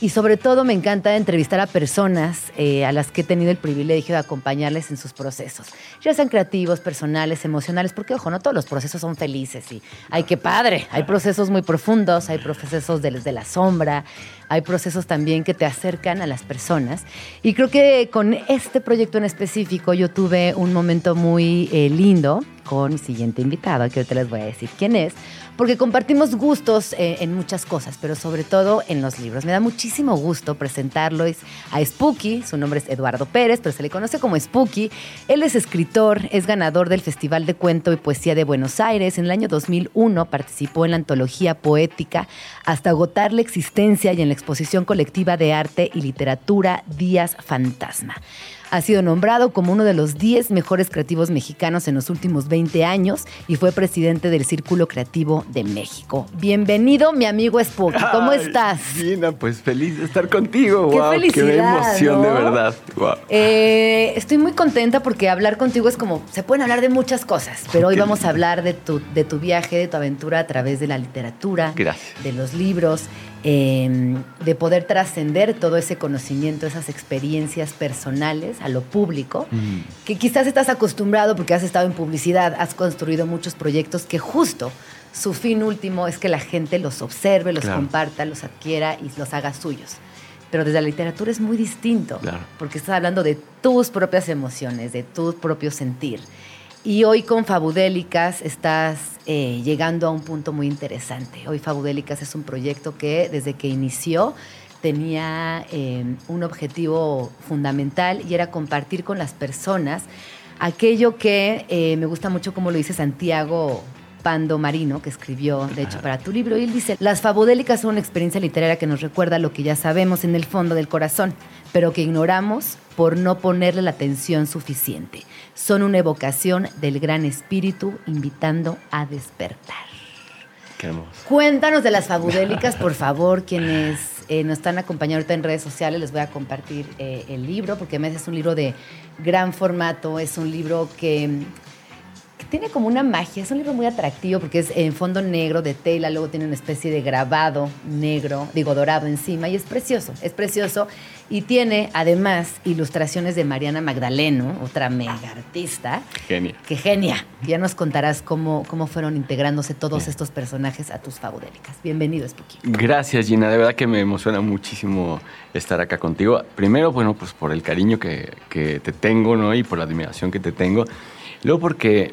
Y sobre todo me encanta entrevistar a personas eh, a las que he tenido el privilegio de acompañarles en sus procesos, ya sean creativos, personales, emocionales, porque ojo, no todos los procesos son felices y ay, qué padre, hay procesos muy profundos, hay procesos desde la sombra, hay procesos también que te acercan a las personas. Y creo que con este proyecto en específico yo tuve un momento muy eh, lindo con mi siguiente invitado, que ahorita les voy a decir quién es, porque compartimos gustos eh, en muchas cosas, pero sobre todo en los libros. Me da muchísimo gusto presentarlo a Spooky, su nombre es Eduardo Pérez, pero se le conoce como Spooky. Él es escritor, es ganador del Festival de Cuento y Poesía de Buenos Aires. En el año 2001 participó en la antología poética hasta agotar la existencia y en la exposición colectiva de arte y literatura Días Fantasma. Ha sido nombrado como uno de los 10 mejores creativos mexicanos en los últimos 20 años y fue presidente del Círculo Creativo de México. Bienvenido, mi amigo Spooky. ¿Cómo Ay, estás? Gina, pues feliz de estar contigo. Qué wow, felicidad, Qué emoción, de verdad. Wow. Eh, estoy muy contenta porque hablar contigo es como, se pueden hablar de muchas cosas, pero hoy Qué vamos a hablar de tu, de tu viaje, de tu aventura a través de la literatura, Gracias. de los libros, eh, de poder trascender todo ese conocimiento, esas experiencias personales a lo público, que quizás estás acostumbrado porque has estado en publicidad, has construido muchos proyectos que justo su fin último es que la gente los observe, los Claro. comparta, los adquiera y los haga suyos. Pero desde la literatura es muy distinto, Claro. porque estás hablando de tus propias emociones, de tu propio sentir. Y hoy con Fabudélicas estás eh, llegando a un punto muy interesante. Hoy Fabudélicas es un proyecto que desde que inició tenía eh, un objetivo fundamental y era compartir con las personas aquello que eh, me gusta mucho como lo dice Santiago Pando Marino, que escribió, de hecho, para tu libro. Y él dice, las fabudélicas son una experiencia literaria que nos recuerda lo que ya sabemos en el fondo del corazón, pero que ignoramos por no ponerle la atención suficiente. Son una evocación del gran espíritu invitando a despertar. Qué hermoso. Cuéntanos de las fabudélicas, por favor, quienes eh, nos están acompañando ahorita en redes sociales, les voy a compartir eh, el libro, porque además es un libro de gran formato, es un libro que, que tiene como una magia, es un libro muy atractivo porque es en fondo negro de tela, luego tiene una especie de grabado negro, digo dorado encima, y es precioso, es precioso. Y tiene además ilustraciones de Mariana Magdaleno, otra mega artista, Genia. Qué genia. Ya nos contarás cómo, cómo fueron integrándose todos estos personajes a tus fabudélicas. Bienvenido, Spooky. Gracias, Gina. De verdad que me emociona muchísimo estar acá contigo. Primero, bueno, pues por el cariño que, que te tengo, ¿no? Y por la admiración que te tengo. Luego porque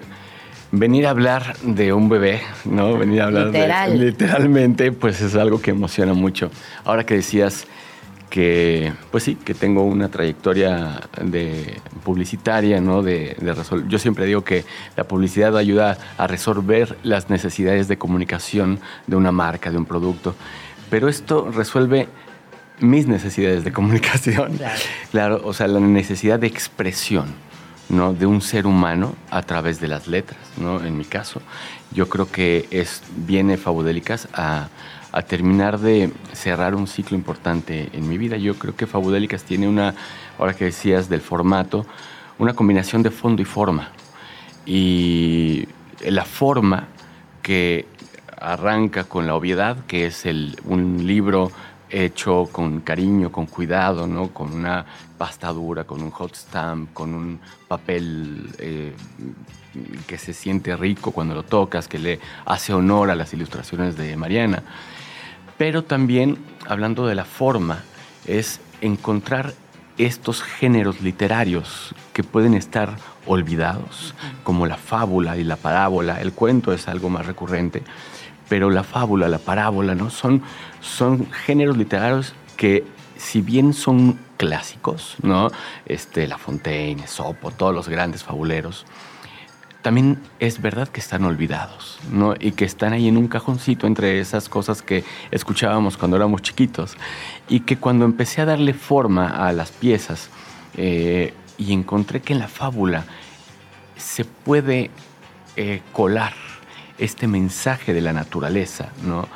venir a hablar de un bebé, ¿no? Venir a hablar Literal. de... Literalmente, pues es algo que emociona mucho. Ahora que decías que, pues sí, que tengo una trayectoria de publicitaria, ¿no? De, de resol- Yo siempre digo que la publicidad ayuda a resolver las necesidades de comunicación de una marca, de un producto, pero esto resuelve mis necesidades de comunicación. Claro. Claro, o sea, la necesidad de expresión, ¿no? De un ser humano a través de las letras, ¿no? En mi caso, yo creo que es, viene Fabudélicas a, a terminar de cerrar un ciclo importante en mi vida. Yo creo que Fabudélicas tiene una, ahora que decías del formato, una combinación de fondo y forma. Y la forma que arranca con La obviedad, que es el, un libro hecho con cariño, con cuidado, ¿no? con una pasta dura, con un hot stamp, con un papel eh, que se siente rico cuando lo tocas, que le hace honor a las ilustraciones de Mariana. Pero también, hablando de la forma, es encontrar estos géneros literarios que pueden estar olvidados, como la fábula y la parábola. El cuento es algo más recurrente, pero la fábula, la parábola, ¿no? Son, son géneros literarios que, si bien son clásicos, ¿no? Este, La Fontaine, Sopo, todos los grandes fabuleros, también es verdad que están olvidados, ¿no? Y que están ahí en un cajoncito entre esas cosas que escuchábamos cuando éramos chiquitos. Y que cuando empecé a darle forma a las piezas eh, y encontré que en la fábula se puede eh, colar este mensaje de la naturaleza, ¿no?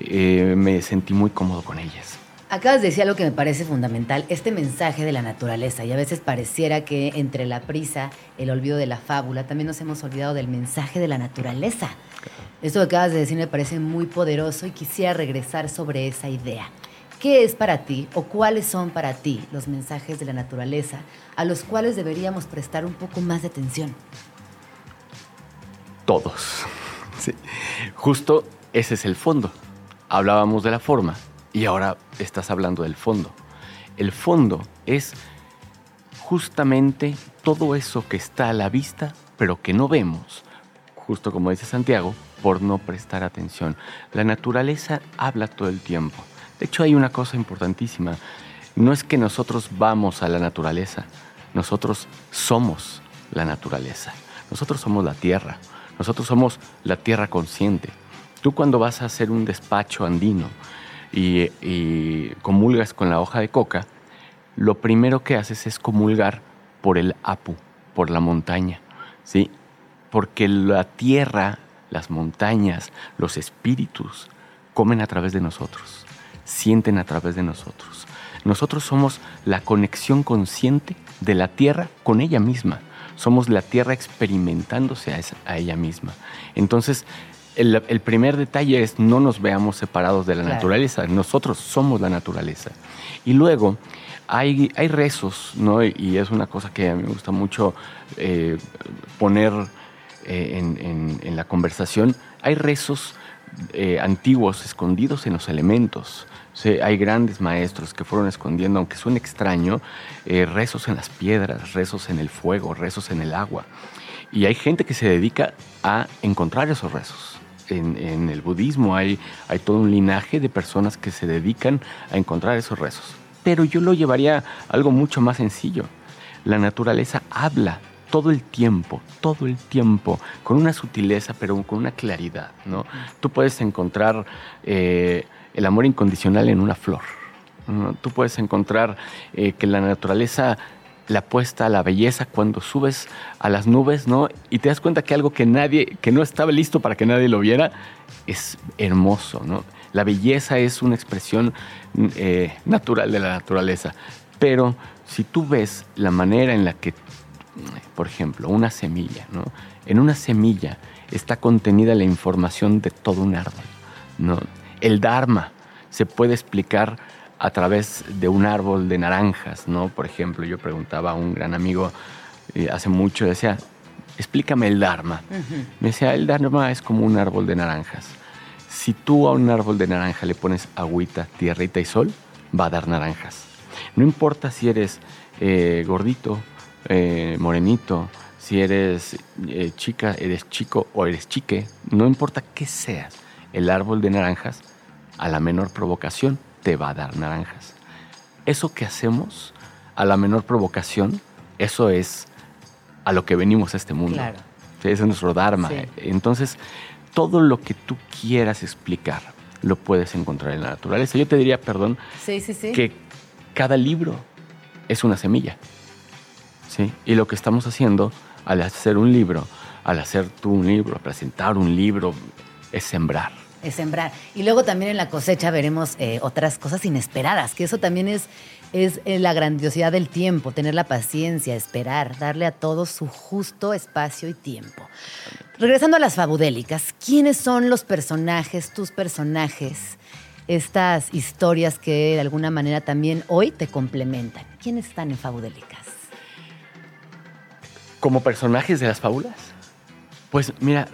Eh, me sentí muy cómodo con ellas. Acabas de decir algo que me parece fundamental, este mensaje de la naturaleza. Y a veces pareciera que entre la prisa, el olvido de la fábula, también nos hemos olvidado del mensaje de la naturaleza. Esto que acabas de decir me parece muy poderoso y quisiera regresar sobre esa idea. ¿Qué es para ti o cuáles son para ti los mensajes de la naturaleza a los cuales deberíamos prestar un poco más de atención? Todos. Sí. Justo ese es el fondo. Hablábamos de la forma, y ahora estás hablando del fondo. El fondo es justamente todo eso que está a la vista, pero que no vemos, justo como dice Santiago, por no prestar atención. La naturaleza habla todo el tiempo. De hecho, hay una cosa importantísima. No es que nosotros vamos a la naturaleza, nosotros somos la naturaleza. Nosotros somos la tierra. Nosotros somos la tierra consciente. Tú cuando vas a hacer un despacho andino, y, comulgas con la hoja de coca, lo primero que haces es comulgar por el apu, por la montaña, ¿sí? Porque la tierra, las montañas, los espíritus comen a través de nosotros, sienten a través de nosotros. Nosotros somos la conexión consciente de la tierra con ella misma. Somos la tierra experimentándose a, a ella misma. Entonces, el, primer detalle es no nos veamos separados de la naturaleza, nosotros somos la naturaleza. Y luego hay, hay rezos, ¿no? Y es una cosa que a mí me gusta mucho eh, poner eh, en, la conversación. Hay rezos eh, antiguos escondidos en los elementos. hay grandes maestros que fueron escondiendo, aunque suene extraño, rezos en las piedras, rezos en el fuego, rezos en el agua. Y hay gente que se dedica a encontrar esos rezos en, el budismo hay, hay todo un linaje de personas que se dedican a encontrar esos rezos. Pero yo lo llevaría a algo mucho más sencillo. La naturaleza habla todo el tiempo, todo el tiempo, con una sutileza, pero con una claridad. ¿no? Tú puedes encontrar eh, el amor incondicional en una flor. Tú puedes encontrar eh, que la naturaleza la apuesta a la belleza cuando subes a las nubes, ¿no? Y te das cuenta que algo que nadie, que no estaba listo para que nadie lo viera, es hermoso, ¿no? La belleza es una expresión eh, natural de la naturaleza. Pero si tú ves la manera en la que, por ejemplo, una semilla, ¿no? En una semilla está contenida la información de todo un árbol, ¿no? El Dharma se puede explicar a través de un árbol de naranjas, ¿no? Por ejemplo, yo preguntaba a un gran amigo eh, hace mucho, decía, explícame el Dharma. Me decía, el Dharma es como un árbol de naranjas. Si tú a un árbol de naranja le pones agüita, tierrita y sol, va a dar naranjas. No importa si eres eh, gordito, eh, morenito, si eres chica, eres chico o eres chique, no importa qué seas, el árbol de naranjas, a la menor provocación, te va a dar naranjas. Eso que hacemos a la menor provocación, eso es a lo que venimos a este mundo. Claro. Ese es nuestro Dharma. Entonces, todo lo que tú quieras explicar lo puedes encontrar en la naturaleza. Yo te diría, perdón, que cada libro es una semilla. ¿sí? Y lo que estamos haciendo al hacer un libro, al hacer tú un libro, presentar un libro, es sembrar. Es sembrar. Y luego también en la cosecha veremos eh, otras cosas inesperadas, que eso también es, es eh, la grandiosidad del tiempo, tener la paciencia, esperar, darle a todos su justo espacio y tiempo. Regresando a las fabudélicas, ¿quiénes son los personajes, tus personajes, estas historias que de alguna manera también hoy te complementan? ¿Quiénes están en fabudélicas? Como personajes de las fábulas. Pues mira,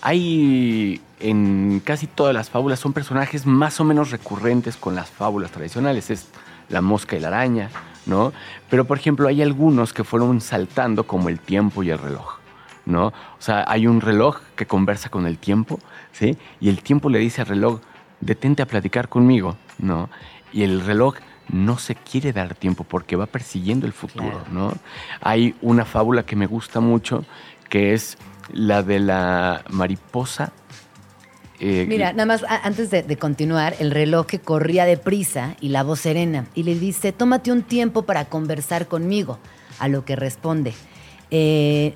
hay en casi todas las fábulas son personajes más o menos recurrentes con las fábulas tradicionales. Es la mosca y la araña, ¿no? Pero por ejemplo hay algunos que fueron saltando como el tiempo y el reloj, ¿no? O sea, hay un reloj que conversa con el tiempo, ¿sí? Y el tiempo le dice al reloj, detente a platicar conmigo, ¿no? Y el reloj no se quiere dar tiempo porque va persiguiendo el futuro, ¿no? Hay una fábula que me gusta mucho que es la de la mariposa. eh, Mira, nada más antes de, de continuar, el reloj que corría deprisa y la voz serena y le dice, tómate un tiempo para conversar conmigo. A lo que responde, eh,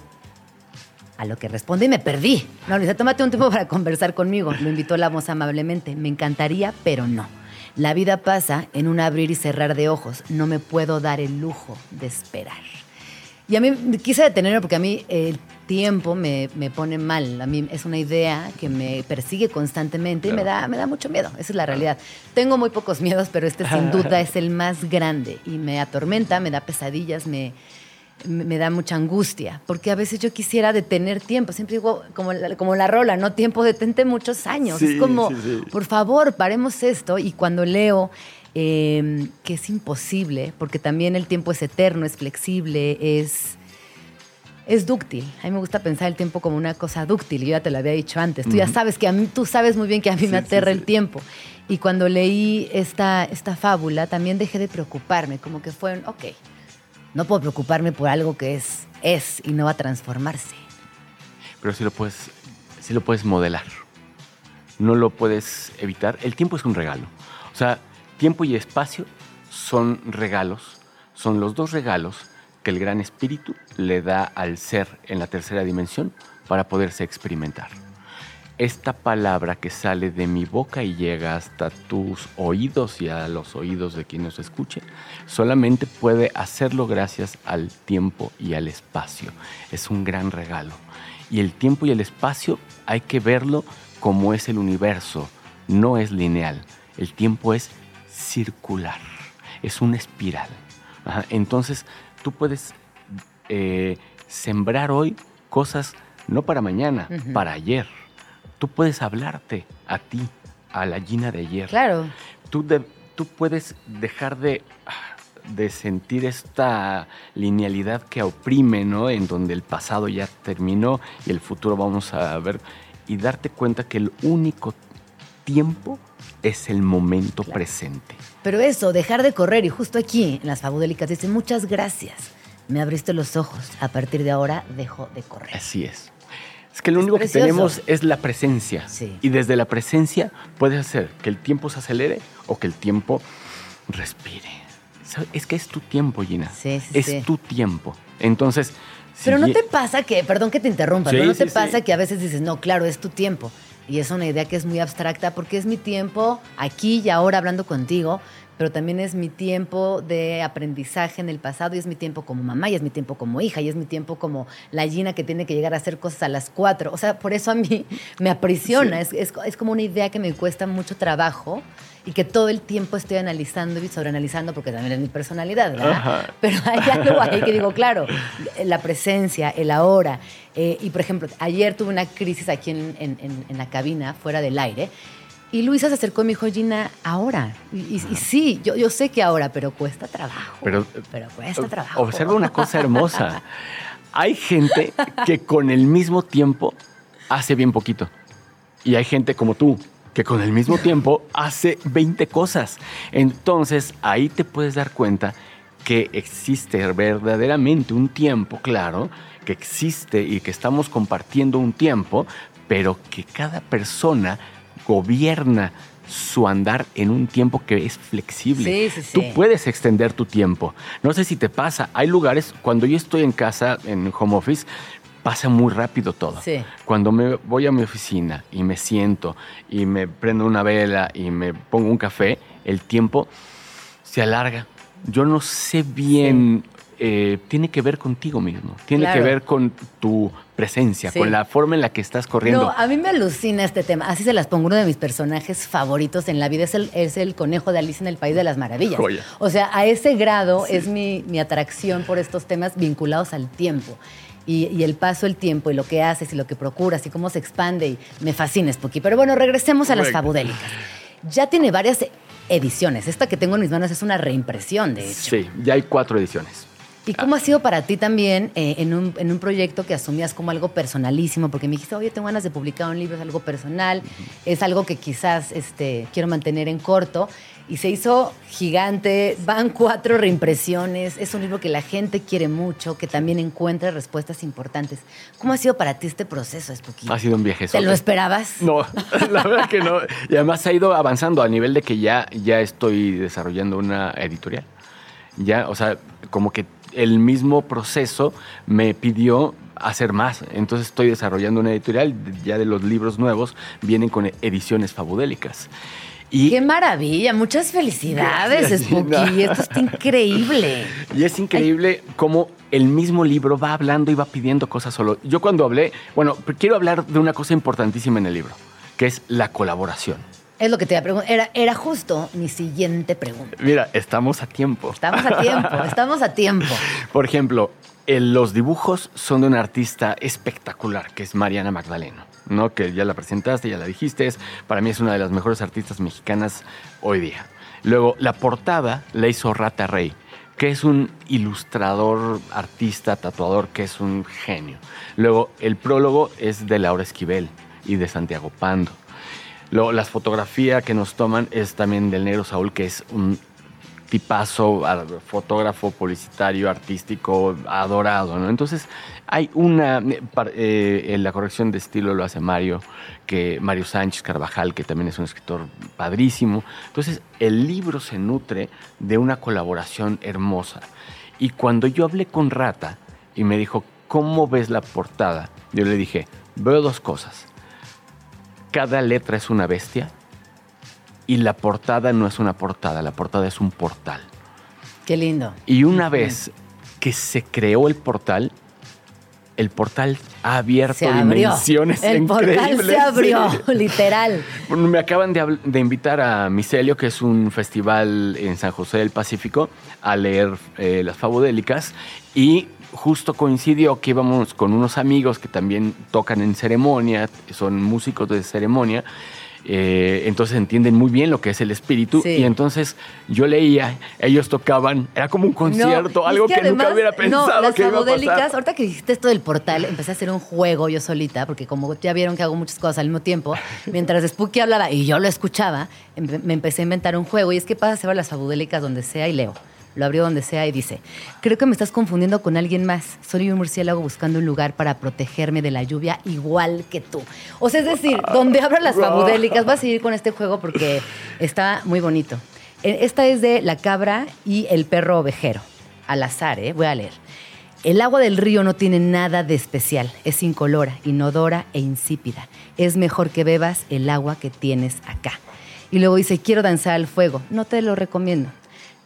a lo que responde y me perdí. No, le dice, tómate un tiempo para conversar conmigo. Lo invitó la voz amablemente. Me encantaría, pero no. La vida pasa en un abrir y cerrar de ojos. No me puedo dar el lujo de esperar. Y a mí quise detenerme porque a mí el tiempo me, me pone mal. A mí es una idea que me persigue constantemente y me da, me da mucho miedo. Esa es la realidad. Tengo muy pocos miedos, pero este sin duda es el más grande y me atormenta, me da pesadillas, me, me me da mucha angustia, porque a veces yo quisiera detener tiempo. Siempre digo, como la, como la rola, ¿no? Tiempo detente muchos años. Sí, es como, sí, sí. por favor, paremos esto. Y cuando leo eh, que es imposible, porque también el tiempo es eterno, es flexible, es, es dúctil. A mí me gusta pensar el tiempo como una cosa dúctil. Yo ya te lo había dicho antes. Tú ya sabes que a mí, tú sabes muy bien que a mí me aterra el tiempo. Y cuando leí esta, esta fábula, también dejé de preocuparme, como que fue, un, ok, no puedo preocuparme por algo que es, es y no va a transformarse. pero sí lo puedes, sí lo puedes modelar. No lo puedes evitar. El tiempo es un regalo. O sea, tiempo y espacio son regalos. Son los dos regalos que el gran espíritu le da al ser en la tercera dimensión para poderse experimentar. Esta palabra que sale de mi boca y llega hasta tus oídos y a los oídos de quien nos escuche, solamente puede hacerlo gracias al tiempo y al espacio. Es un gran regalo. Y el tiempo y el espacio hay que verlo como es el universo, no es lineal. El tiempo es circular, es una espiral. Entonces, tú puedes eh, sembrar hoy cosas no para mañana, para ayer. Tú puedes hablarte a ti, a la Gina de ayer. Claro. Tú, de- tú puedes dejar de, de sentir esta linealidad que oprime, ¿no? En donde el pasado ya terminó y el futuro vamos a ver. Y darte cuenta que el único tiempo es el momento presente. Pero eso, dejar de correr, y justo aquí en las fabudélicas dice, muchas gracias, me abriste los ojos, a partir de ahora dejo de correr. Así es. Es que lo Es único precioso. que tenemos es la presencia. Sí. Y desde la presencia puedes hacer que el tiempo se acelere o que el tiempo respire. Es que es tu tiempo, Gina. Sí, sí, es tu tiempo. Entonces. Pero si no te pasa que, perdón que te interrumpa, pero no te pasa que a veces dices, no, claro, es tu tiempo. Y es una idea que es muy abstracta porque es mi tiempo aquí y ahora hablando contigo, pero también es mi tiempo de aprendizaje en el pasado y es mi tiempo como mamá y es mi tiempo como hija y es mi tiempo como la Gina que tiene que llegar a hacer cosas a las cuatro. O sea, por eso a mí me aprisiona. Es, es- es como una idea que me cuesta mucho trabajo y que todo el tiempo estoy analizando y sobreanalizando porque también es mi personalidad, ¿verdad? Ajá. Pero hay algo ahí que digo, claro, la presencia, el ahora. Eh, y por ejemplo, ayer tuve una crisis aquí en, en- la cabina, fuera del aire. Y Luisa se acercó y me dijo, Gina, ahora. Y, y- y sí, yo, yo sé que ahora, pero cuesta trabajo. Pero, Pero cuesta trabajo. Observa una cosa hermosa. Hay gente que con el mismo tiempo hace bien poquito. Y hay gente como tú que con el mismo tiempo hace 20 cosas. Entonces ahí te puedes dar cuenta que existe verdaderamente un tiempo, claro, que existe y que estamos compartiendo un tiempo, pero que cada persona gobierna su andar en un tiempo que es flexible. Sí, sí, Tú sí. puedes extender tu tiempo. No sé si te pasa, hay lugares, cuando yo estoy en casa, en home office, pasa muy rápido todo. Sí. Cuando me voy a mi oficina y me siento y me prendo una vela y me pongo un café, el tiempo se alarga. Yo no sé bien, eh, tiene que ver contigo mismo, tiene Claro. que ver con tu presencia, Sí. con la forma en la que estás corriendo. No, a mí me alucina este tema. Así se las pongo. Uno de mis personajes favoritos en la vida es el, es el conejo de Alicia en el País de las Maravillas. Joya. O sea, a ese grado es mi, mi atracción por estos temas vinculados al tiempo. Y, y el paso del tiempo y lo que haces y lo que procuras y cómo se expande. Y me fascina, Spooky. Pero bueno, regresemos a las fabudélicas. Ya tiene varias ediciones. Esta que tengo en mis manos es una reimpresión, de hecho. Sí, ya hay cuatro ediciones. ¿Y cómo ha sido para ti también eh, en, un, en un proyecto que asumías como algo personalísimo? Porque me dijiste, oye, tengo ganas de publicar un libro, es algo personal, es algo que quizás este, quiero mantener en corto. Y se hizo gigante, van cuatro reimpresiones, es un libro que la gente quiere mucho, que también encuentra respuestas importantes. ¿Cómo ha sido para ti este proceso, Spooky? Ha sido un viaje ¿Te lo esperabas? No, la verdad que no. Y además ha ido avanzando a nivel de que ya, ya estoy desarrollando una editorial. Ya, o sea, como que el mismo proceso me pidió hacer más. Entonces estoy desarrollando una editorial, ya de los libros nuevos vienen con ediciones fabudélicas. Y, ¡Qué maravilla! Muchas felicidades, Spooky. Esto está increíble. y es increíble cómo el mismo libro va hablando y va pidiendo cosas solo. Yo cuando hablé, bueno, quiero hablar de una cosa importantísima en el libro, que es la colaboración. Es lo que te iba a preguntar. Era, era justo mi siguiente pregunta. Mira, estamos a tiempo. Estamos a tiempo, estamos a tiempo. Por ejemplo, los dibujos son de una artista espectacular, que es Mariana Magdaleno, ¿no? Que ya la presentaste, ya la dijiste, es, para mí es una de las mejores artistas mexicanas hoy día. Luego, la portada la hizo Rata Rey, que es un ilustrador, artista, tatuador, que es un genio. Luego, el prólogo es de Laura Esquivel y de Santiago Pando. Luego, la fotografía que nos toman es también del negro Saúl, que es un tipazo, fotógrafo, publicitario, artístico, adorado. Entonces, hay una... eh, eh, la corrección de estilo lo hace Mario, que Mario Sánchez Carvajal, que también es un escritor padrísimo. Entonces, el libro se nutre de una colaboración hermosa. Y cuando yo hablé con Rata y me dijo, ¿cómo ves la portada? Yo le dije, veo dos cosas. Cada letra es una bestia y la portada no es una portada, la portada es un portal. Qué lindo. Y una vez que se creó el portal, el portal ha abierto dimensiones El portal increíbles. se abrió, Sí. literal. Me acaban de, de invitar a Micelio, que es un festival en San José del Pacífico, a leer eh, las fabudélicas. Y justo coincidió que íbamos con unos amigos que también tocan en ceremonia, son músicos de ceremonia. Eh, entonces entienden muy bien lo que es el espíritu. Sí. Y entonces yo leía, ellos tocaban, era como un concierto, No, algo es que, nunca además- hubiera pensado No, las que iba a pasar. ahorita que dijiste esto del portal, empecé a hacer un juego yo solita, porque como ya vieron que hago muchas cosas al mismo tiempo, mientras Spooky hablaba y yo lo escuchaba, empe- me empecé a inventar un juego. Y es que pasa, se va a las fabudélicas donde sea y leo. Lo abrió donde sea y dice, creo que me estás confundiendo con alguien más. Soy un murciélago buscando un lugar para protegerme de la lluvia igual que tú. O sea, es decir, donde abra las fabudélicas, voy a seguir con este juego porque está muy bonito. Eh, Esta es de la cabra y el perro ovejero. Al azar, ¿eh? Voy a leer. El agua del río no tiene nada de especial. Es incolora, inodora e insípida. Es mejor que bebas el agua que tienes acá. Y luego dice, quiero danzar al fuego. No te lo recomiendo.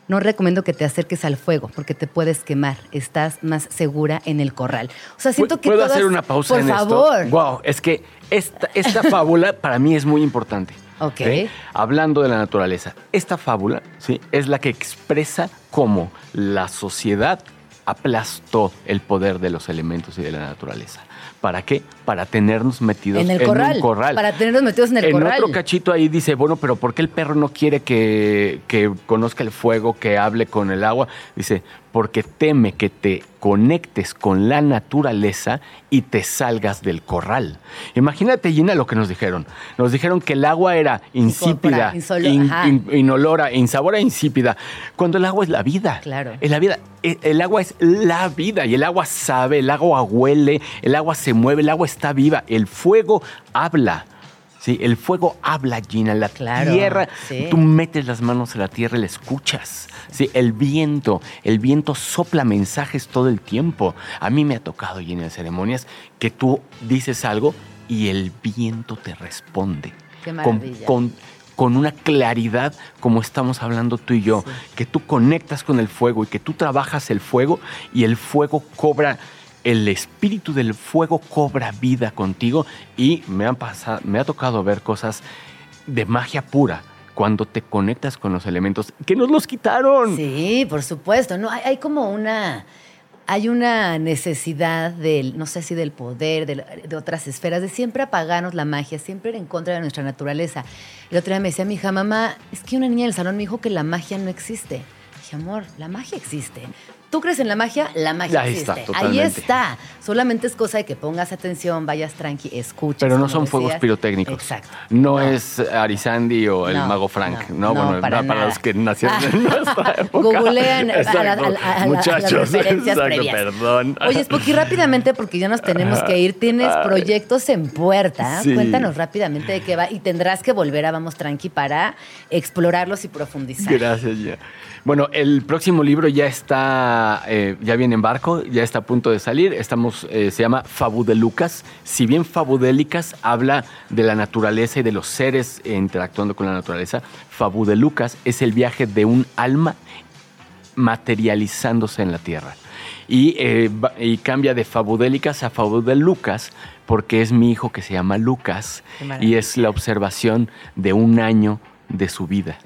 No recomiendo que te acerques al fuego porque te puedes quemar. Estás más segura en el corral. O sea, siento que ¿Puedo todas- hacer una pausa Por en favor. esto? Wow, es que esta, esta fábula para mí es muy importante. Ok. ¿sí? Hablando de la naturaleza, esta fábula ¿sí? es la que expresa cómo la sociedad aplastó el poder de los elementos y de la naturaleza. ¿Para qué? Para tenernos metidos En el corral, un corral. para tenernos metidos en el en corral. otro cachito ahí dice, bueno, pero ¿por qué el perro no quiere que, que conozca el fuego, que hable con el agua? Dice, porque teme que te conectes con la naturaleza y te salgas del corral. Imagínate, Gina, lo que nos dijeron. Nos dijeron que el agua era insípida, insolo- in- in- inolora, insabora, insípida, cuando el agua es la vida. Claro. Es la vida. E- El agua es la vida y el agua sabe, el agua huele, el agua se mueve, el agua está viva, el fuego habla. Sí, el fuego habla, Gina. La Claro, tierra, sí. tú metes las manos en la tierra y la escuchas. Sí, el viento, el viento sopla mensajes todo el tiempo. A mí me ha tocado, Gina, en ceremonias, que tú dices algo y el viento te responde. Qué Con- maravilla. con, con una claridad como estamos hablando tú y yo, que tú conectas con el fuego y que tú trabajas el fuego y el fuego cobra, el espíritu del fuego cobra vida contigo y me, han pasado, me ha tocado ver cosas de magia pura cuando te conectas con los elementos que nos los quitaron. Sí, por supuesto. No, hay, como una. Hay una necesidad del, no sé si del poder, de, de otras esferas, de siempre apagarnos la magia, siempre ir en contra de nuestra naturaleza. El otro día me decía mi hija, mamá, es que una niña del salón me dijo que la magia no existe. Dije, amor, la magia existe. ¿Tú crees en la magia? La magia Ahí existe. está, Ahí está. Solamente es cosa de que pongas atención, vayas tranqui, escuches. Pero no son fuegos pirotécnicos. Exacto. No, es Arizandi o el No, mago Frank. no, No, no, bueno, para no, para nada. los que nacieron en nuestra época. Googlean a la- Exacto. a la- a la- a las Muchachos, referencias exacto, previas. perdón. Oye, Spooky, rápidamente, porque ya nos tenemos que ir. Tienes Ay. proyectos en puerta. Sí. Cuéntanos rápidamente de qué va. Y tendrás que volver a Vamos Tranqui para explorarlos y profundizar. Gracias, ya. Bueno, el próximo libro ya está, eh, ya viene en barco, ya está a punto de salir. Estamos, eh, se llama Fabu de Lucas. Si bien Fabudélicas habla de la naturaleza y de los seres interactuando con la naturaleza, Fabu de Lucas es el viaje de un alma materializándose en la tierra. Y, eh, y cambia de Fabudélicas a Fabudelucas porque es mi hijo que se llama Lucas y es la observación de un año de su vida.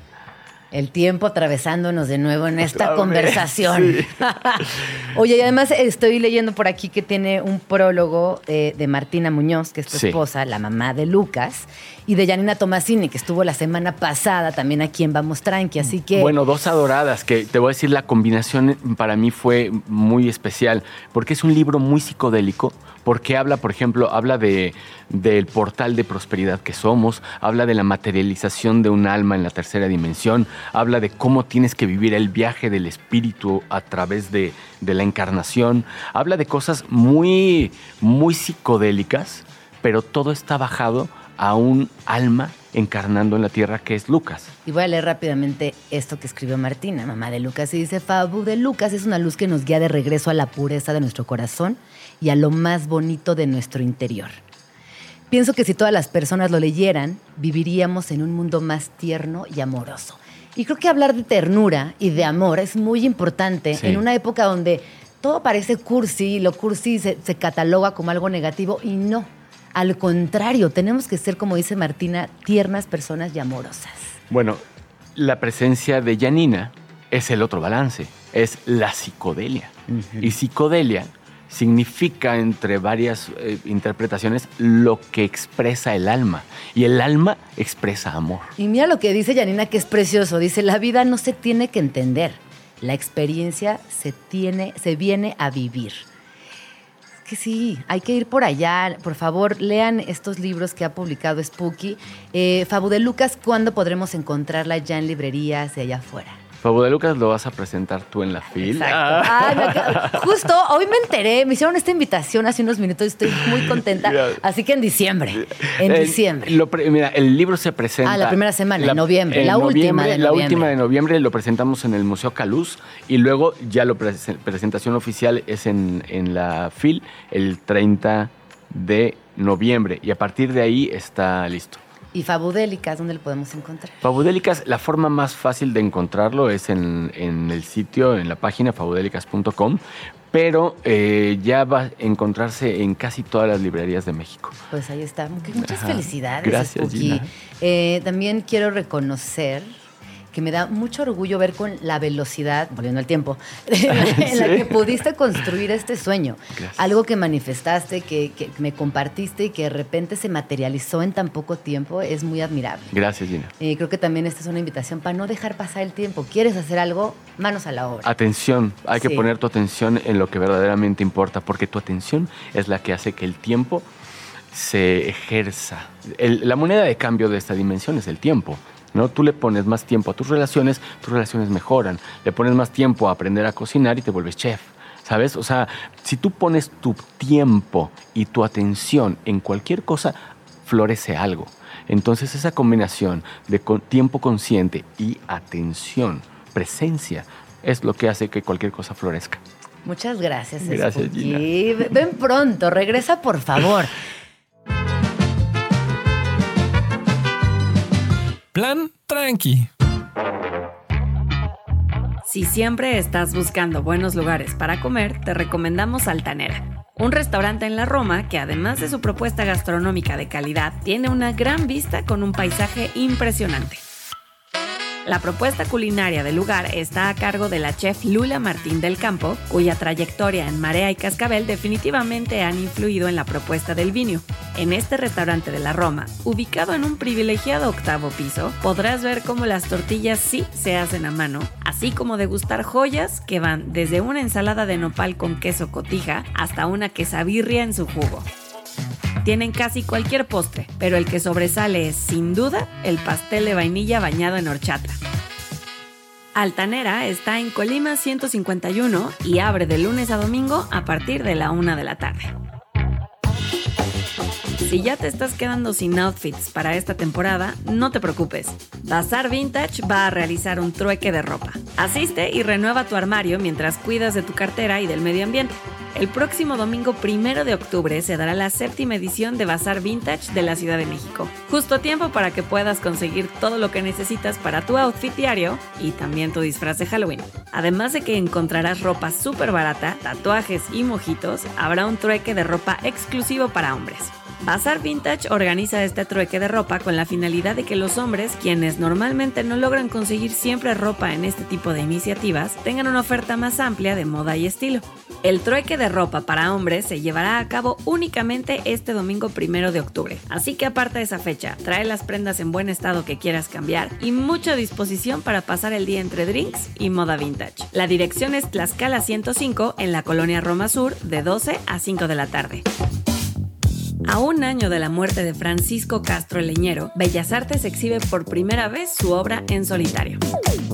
El tiempo atravesándonos de nuevo en esta conversación. sí. Oye, y además estoy leyendo por aquí que tiene un prólogo eh, de Martina Muñoz, que es tu Sí. esposa, la mamá de Lucas, y de Janina Tomasini, que estuvo la semana pasada también aquí en Vamos Tranqui. Así que. Bueno, dos adoradas, que te voy a decir, la combinación para mí fue muy especial, porque es un libro muy psicodélico, porque habla, por ejemplo, habla de, del portal de prosperidad que somos, habla de la materialización de un alma en la tercera dimensión, habla de cómo tienes que vivir el viaje del espíritu a través de, de la encarnación, habla de cosas muy, muy psicodélicas, pero todo está bajado a un alma encarnando en la tierra que es Lucas. Y voy a leer rápidamente esto que escribió Martina, mamá de Lucas, y dice, Fabu de Lucas es una luz que nos guía de regreso a la pureza de nuestro corazón y a lo más bonito de nuestro interior. Pienso que si todas las personas lo leyeran, viviríamos en un mundo más tierno y amoroso. Y creo que hablar de ternura y de amor es muy importante Sí. en una época donde todo parece cursi y lo cursi se, se cataloga como algo negativo y no. Al contrario, tenemos que ser, como dice Martina, tiernas personas y amorosas. Bueno, la presencia de Janina es el otro balance, es la psicodelia. Y psicodelia significa, entre varias eh, interpretaciones, lo que expresa el alma. Y el alma expresa amor. Y mira lo que dice Janina, que es precioso. Dice, la vida no se tiene que entender. La experiencia se, tiene, se viene a vivir. Es que sí, hay que ir por allá. Por favor, lean estos libros que ha publicado Spooky. Eh, Fabu de Lucas, ¿cuándo podremos encontrarla ya en librerías de allá afuera? Fabo de Lucas lo vas a presentar tú en la fila. Acabo- Justo hoy me enteré, me hicieron esta invitación hace unos minutos y estoy muy contenta. Así que en diciembre, en El- diciembre. lo pre- mira, el libro se presenta. Ah, la primera semana, en noviembre, la última de La noviembre. última de noviembre lo presentamos en el Museo Caluz y luego ya la presentación oficial es en, en la FIL el 30 de noviembre y a partir de ahí está listo. Y Fabudélicas, ¿dónde lo podemos encontrar? Fabudélicas, la forma más fácil de encontrarlo es en, en el sitio, en la página fabudélicas.com, pero eh, ya va a encontrarse en casi todas las librerías de México. Pues ahí está. Muchas Ajá. felicidades, Gracias, Spooky. Gina. Eh, también quiero reconocer que me da mucho orgullo ver con la velocidad, volviendo al tiempo, en la, que pudiste construir este sueño. Gracias. Algo que manifestaste, que, que me compartiste y que de repente se materializó en tan poco tiempo, es muy admirable. Gracias, Gina. Eh, creo que también esta es una invitación para no dejar pasar el tiempo. ¿Quieres hacer algo? Manos a la obra. Atención, hay que poner tu atención en lo que verdaderamente importa, porque tu atención es la que hace que el tiempo se ejerza. El- la moneda de cambio de esta dimensión es el tiempo. ¿No? Tú le pones más tiempo a tus relaciones, tus relaciones mejoran. Le pones más tiempo a aprender a cocinar y te vuelves chef. ¿Sabes? O sea, si tú pones tu tiempo y tu atención en cualquier cosa, florece algo. Entonces esa combinación de tiempo consciente y atención, presencia, es lo que hace que cualquier cosa florezca. Muchas gracias. Gracias, Spooky. Gina. Ven pronto, regresa por favor. Plan tranqui. Si siempre estás buscando buenos lugares para comer, te recomendamos Altanera, un restaurante en la Roma que además de su propuesta gastronómica de calidad, tiene una gran vista con un paisaje impresionante. La propuesta culinaria del lugar está a cargo de la chef Lula Martín del Campo, cuya trayectoria en Marea y Cascabel definitivamente han influido en la propuesta del vino. En este restaurante de la Roma, ubicado en un privilegiado octavo piso, podrás ver cómo las tortillas sí se hacen a mano, así como degustar joyas que van desde una ensalada de nopal con queso cotija hasta una quesabirria en su jugo. Tienen casi cualquier postre, pero el que sobresale es, sin duda, el pastel de vainilla bañado en horchata. Altanera está en Colima 151 y abre de lunes a domingo a partir de la una de la tarde. Si ya te estás quedando sin outfits para esta temporada, no te preocupes. Bazar Vintage va a realizar un trueque de ropa. Asiste y renueva tu armario mientras cuidas de tu cartera y del medio ambiente. El próximo domingo primero de octubre se dará la séptima edición de Bazar Vintage de la Ciudad de México. Justo a tiempo para que puedas conseguir todo lo que necesitas para tu outfit diario y también tu disfraz de Halloween. Además de que encontrarás ropa súper barata, tatuajes y mojitos, habrá un trueque de ropa exclusivo para hombres. Bazar Vintage organiza este trueque de ropa con la finalidad de que los hombres, quienes normalmente no logran conseguir siempre ropa en este tipo de iniciativas, tengan una oferta más amplia de moda y estilo. El trueque de ropa para hombres se llevará a cabo únicamente este domingo primero de octubre, así que aparta esa fecha, trae las prendas en buen estado que quieras cambiar y mucha disposición para pasar el día entre drinks y moda vintage. La dirección es Tlaxcala 105 en la colonia Roma Sur de 12 a 5 de la tarde. A un año de la muerte de Francisco Castro Leñero, Bellas Artes exhibe por primera vez su obra en solitario.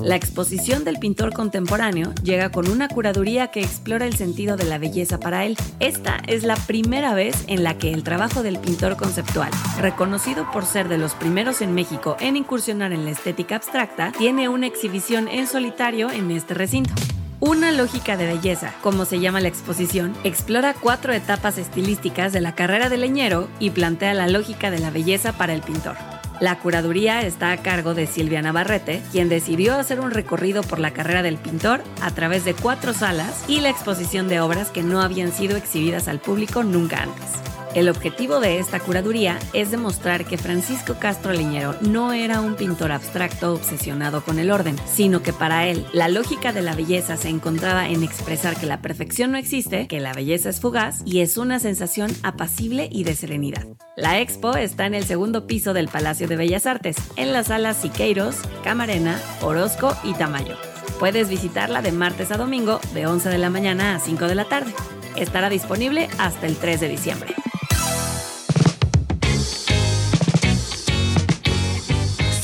La exposición del pintor contemporáneo llega con una curaduría que explora el sentido de la belleza para él. Esta es la primera vez en la que el trabajo del pintor conceptual, reconocido por ser de los primeros en México en incursionar en la estética abstracta, tiene una exhibición en solitario en este recinto. Una lógica de belleza, como se llama la exposición, explora cuatro etapas estilísticas de la carrera del leñero y plantea la lógica de la belleza para el pintor. La curaduría está a cargo de Silvia Navarrete, quien decidió hacer un recorrido por la carrera del pintor a través de cuatro salas y la exposición de obras que no habían sido exhibidas al público nunca antes. El objetivo de esta curaduría es demostrar que Francisco Castro Leñero no era un pintor abstracto obsesionado con el orden, sino que para él la lógica de la belleza se encontraba en expresar que la perfección no existe, que la belleza es fugaz y es una sensación apacible y de serenidad. La expo está en el segundo piso del Palacio de Bellas Artes, en las salas Siqueiros, Camarena, Orozco y Tamayo. Puedes visitarla de martes a domingo de 11 de la mañana a 5 de la tarde. Estará disponible hasta el 3 de diciembre.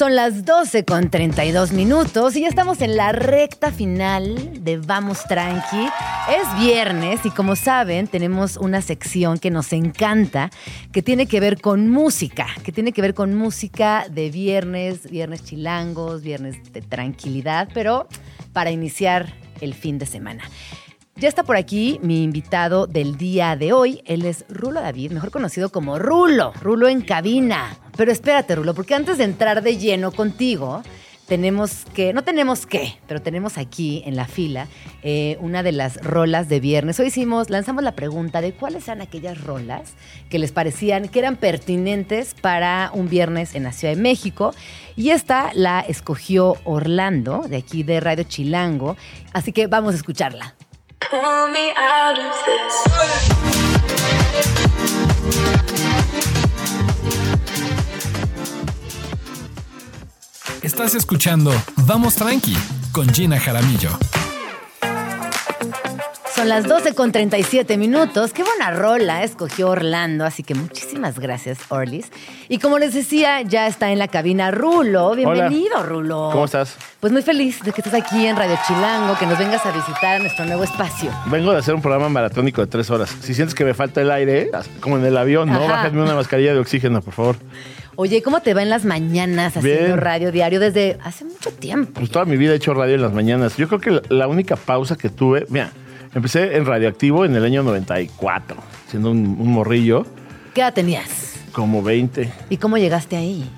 Son las 12 con 32 minutos y ya estamos en la recta final de Vamos Tranqui. Es viernes y como saben tenemos una sección que nos encanta que tiene que ver con música, que tiene que ver con música de viernes, viernes chilangos, viernes de tranquilidad, pero para iniciar el fin de semana. Ya está por aquí mi invitado del día de hoy. Él es Rulo David, mejor conocido como Rulo, Rulo en cabina. Pero espérate, Rulo, porque antes de entrar de lleno contigo, tenemos que, no tenemos que, pero tenemos aquí en la fila eh, una de las rolas de viernes. Hoy hicimos, lanzamos la pregunta de cuáles eran aquellas rolas que les parecían que eran pertinentes para un viernes en la Ciudad de México. Y esta la escogió Orlando, de aquí de Radio Chilango. Así que vamos a escucharla. Estás escuchando Vamos Tranqui con Gina Jaramillo. Son las 12 con 37 minutos. Qué buena rola escogió Orlando, así que muchísimas gracias, Orlis. Y como les decía, ya está en la cabina Rulo. Bienvenido, Rulo. ¿Cómo estás? Pues muy feliz de que estés aquí en Radio Chilango, que nos vengas a visitar nuestro nuevo espacio. Vengo de hacer un programa maratónico de tres horas. Si sientes que me falta el aire, como en el avión, ¿no? Ajá. Bájame una mascarilla de oxígeno, por favor. Oye, ¿cómo te va en las mañanas haciendo Bien. radio diario desde hace mucho tiempo? Pues toda mi vida he hecho radio en las mañanas. Yo creo que la, la única pausa que tuve, mira, empecé en Radioactivo en el año 94, siendo un, un morrillo, ¿Qué edad tenías? como 20. ¿Y cómo llegaste ahí?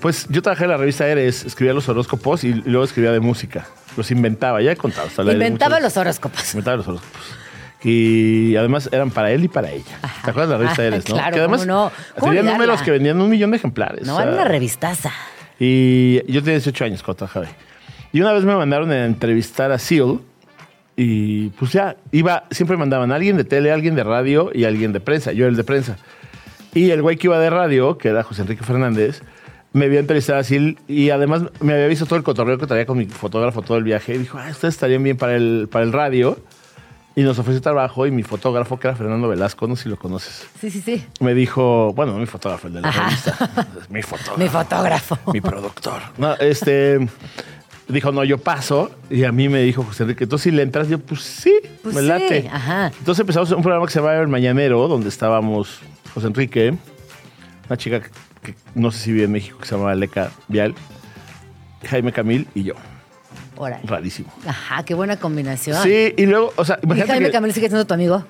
Pues yo trabajé en la revista Eres, escribía los horóscopos y luego escribía de música. Los inventaba, ya he contado. Inventaba muchos- los horóscopos. Inventaba los horóscopos. Y además eran para él y para ella. ¿Te acuerdas de la revista Eres, no? claro, que además ¿cómo no? ¿Cómo tenía olvidarla? números que vendían un millón de ejemplares. No, o sea, era una revistaza. Y yo tenía 18 años cuando trabajaba. Y una vez me mandaron a entrevistar a Seal. Y pues ya, iba, siempre mandaban a alguien de tele, alguien de radio y alguien de prensa. Yo era el de prensa. Y el güey que iba de radio, que era José Enrique Fernández, me vio entrevistar a Seal y además me había visto todo el cotorreo que traía con mi fotógrafo todo el viaje. Y dijo, ah, ustedes estarían bien para el, para el radio. Y nos ofreció trabajo y mi fotógrafo, que era Fernando Velasco, no sé si lo conoces, Sí, sí, sí. me dijo, bueno, no mi fotógrafo, el de la Ajá. revista, mi fotógrafo Mi fotógrafo. mi productor. No, este dijo, no, yo paso. Y a mí me dijo José Enrique, ¿tú sí le entras? Yo, pues sí, Pues me sí, late. ajá. Entonces empezamos un programa que se llama El Mañanero, donde estábamos José Enrique, una chica que, que no sé si vive en México, que se llama Leca Vial, Jaime Camil y yo. Órale. Rarísimo. Ajá, qué buena combinación. Sí, y luego, o sea, ¿Y imagínate Jaime que- Camilo sigue siendo tu amigo?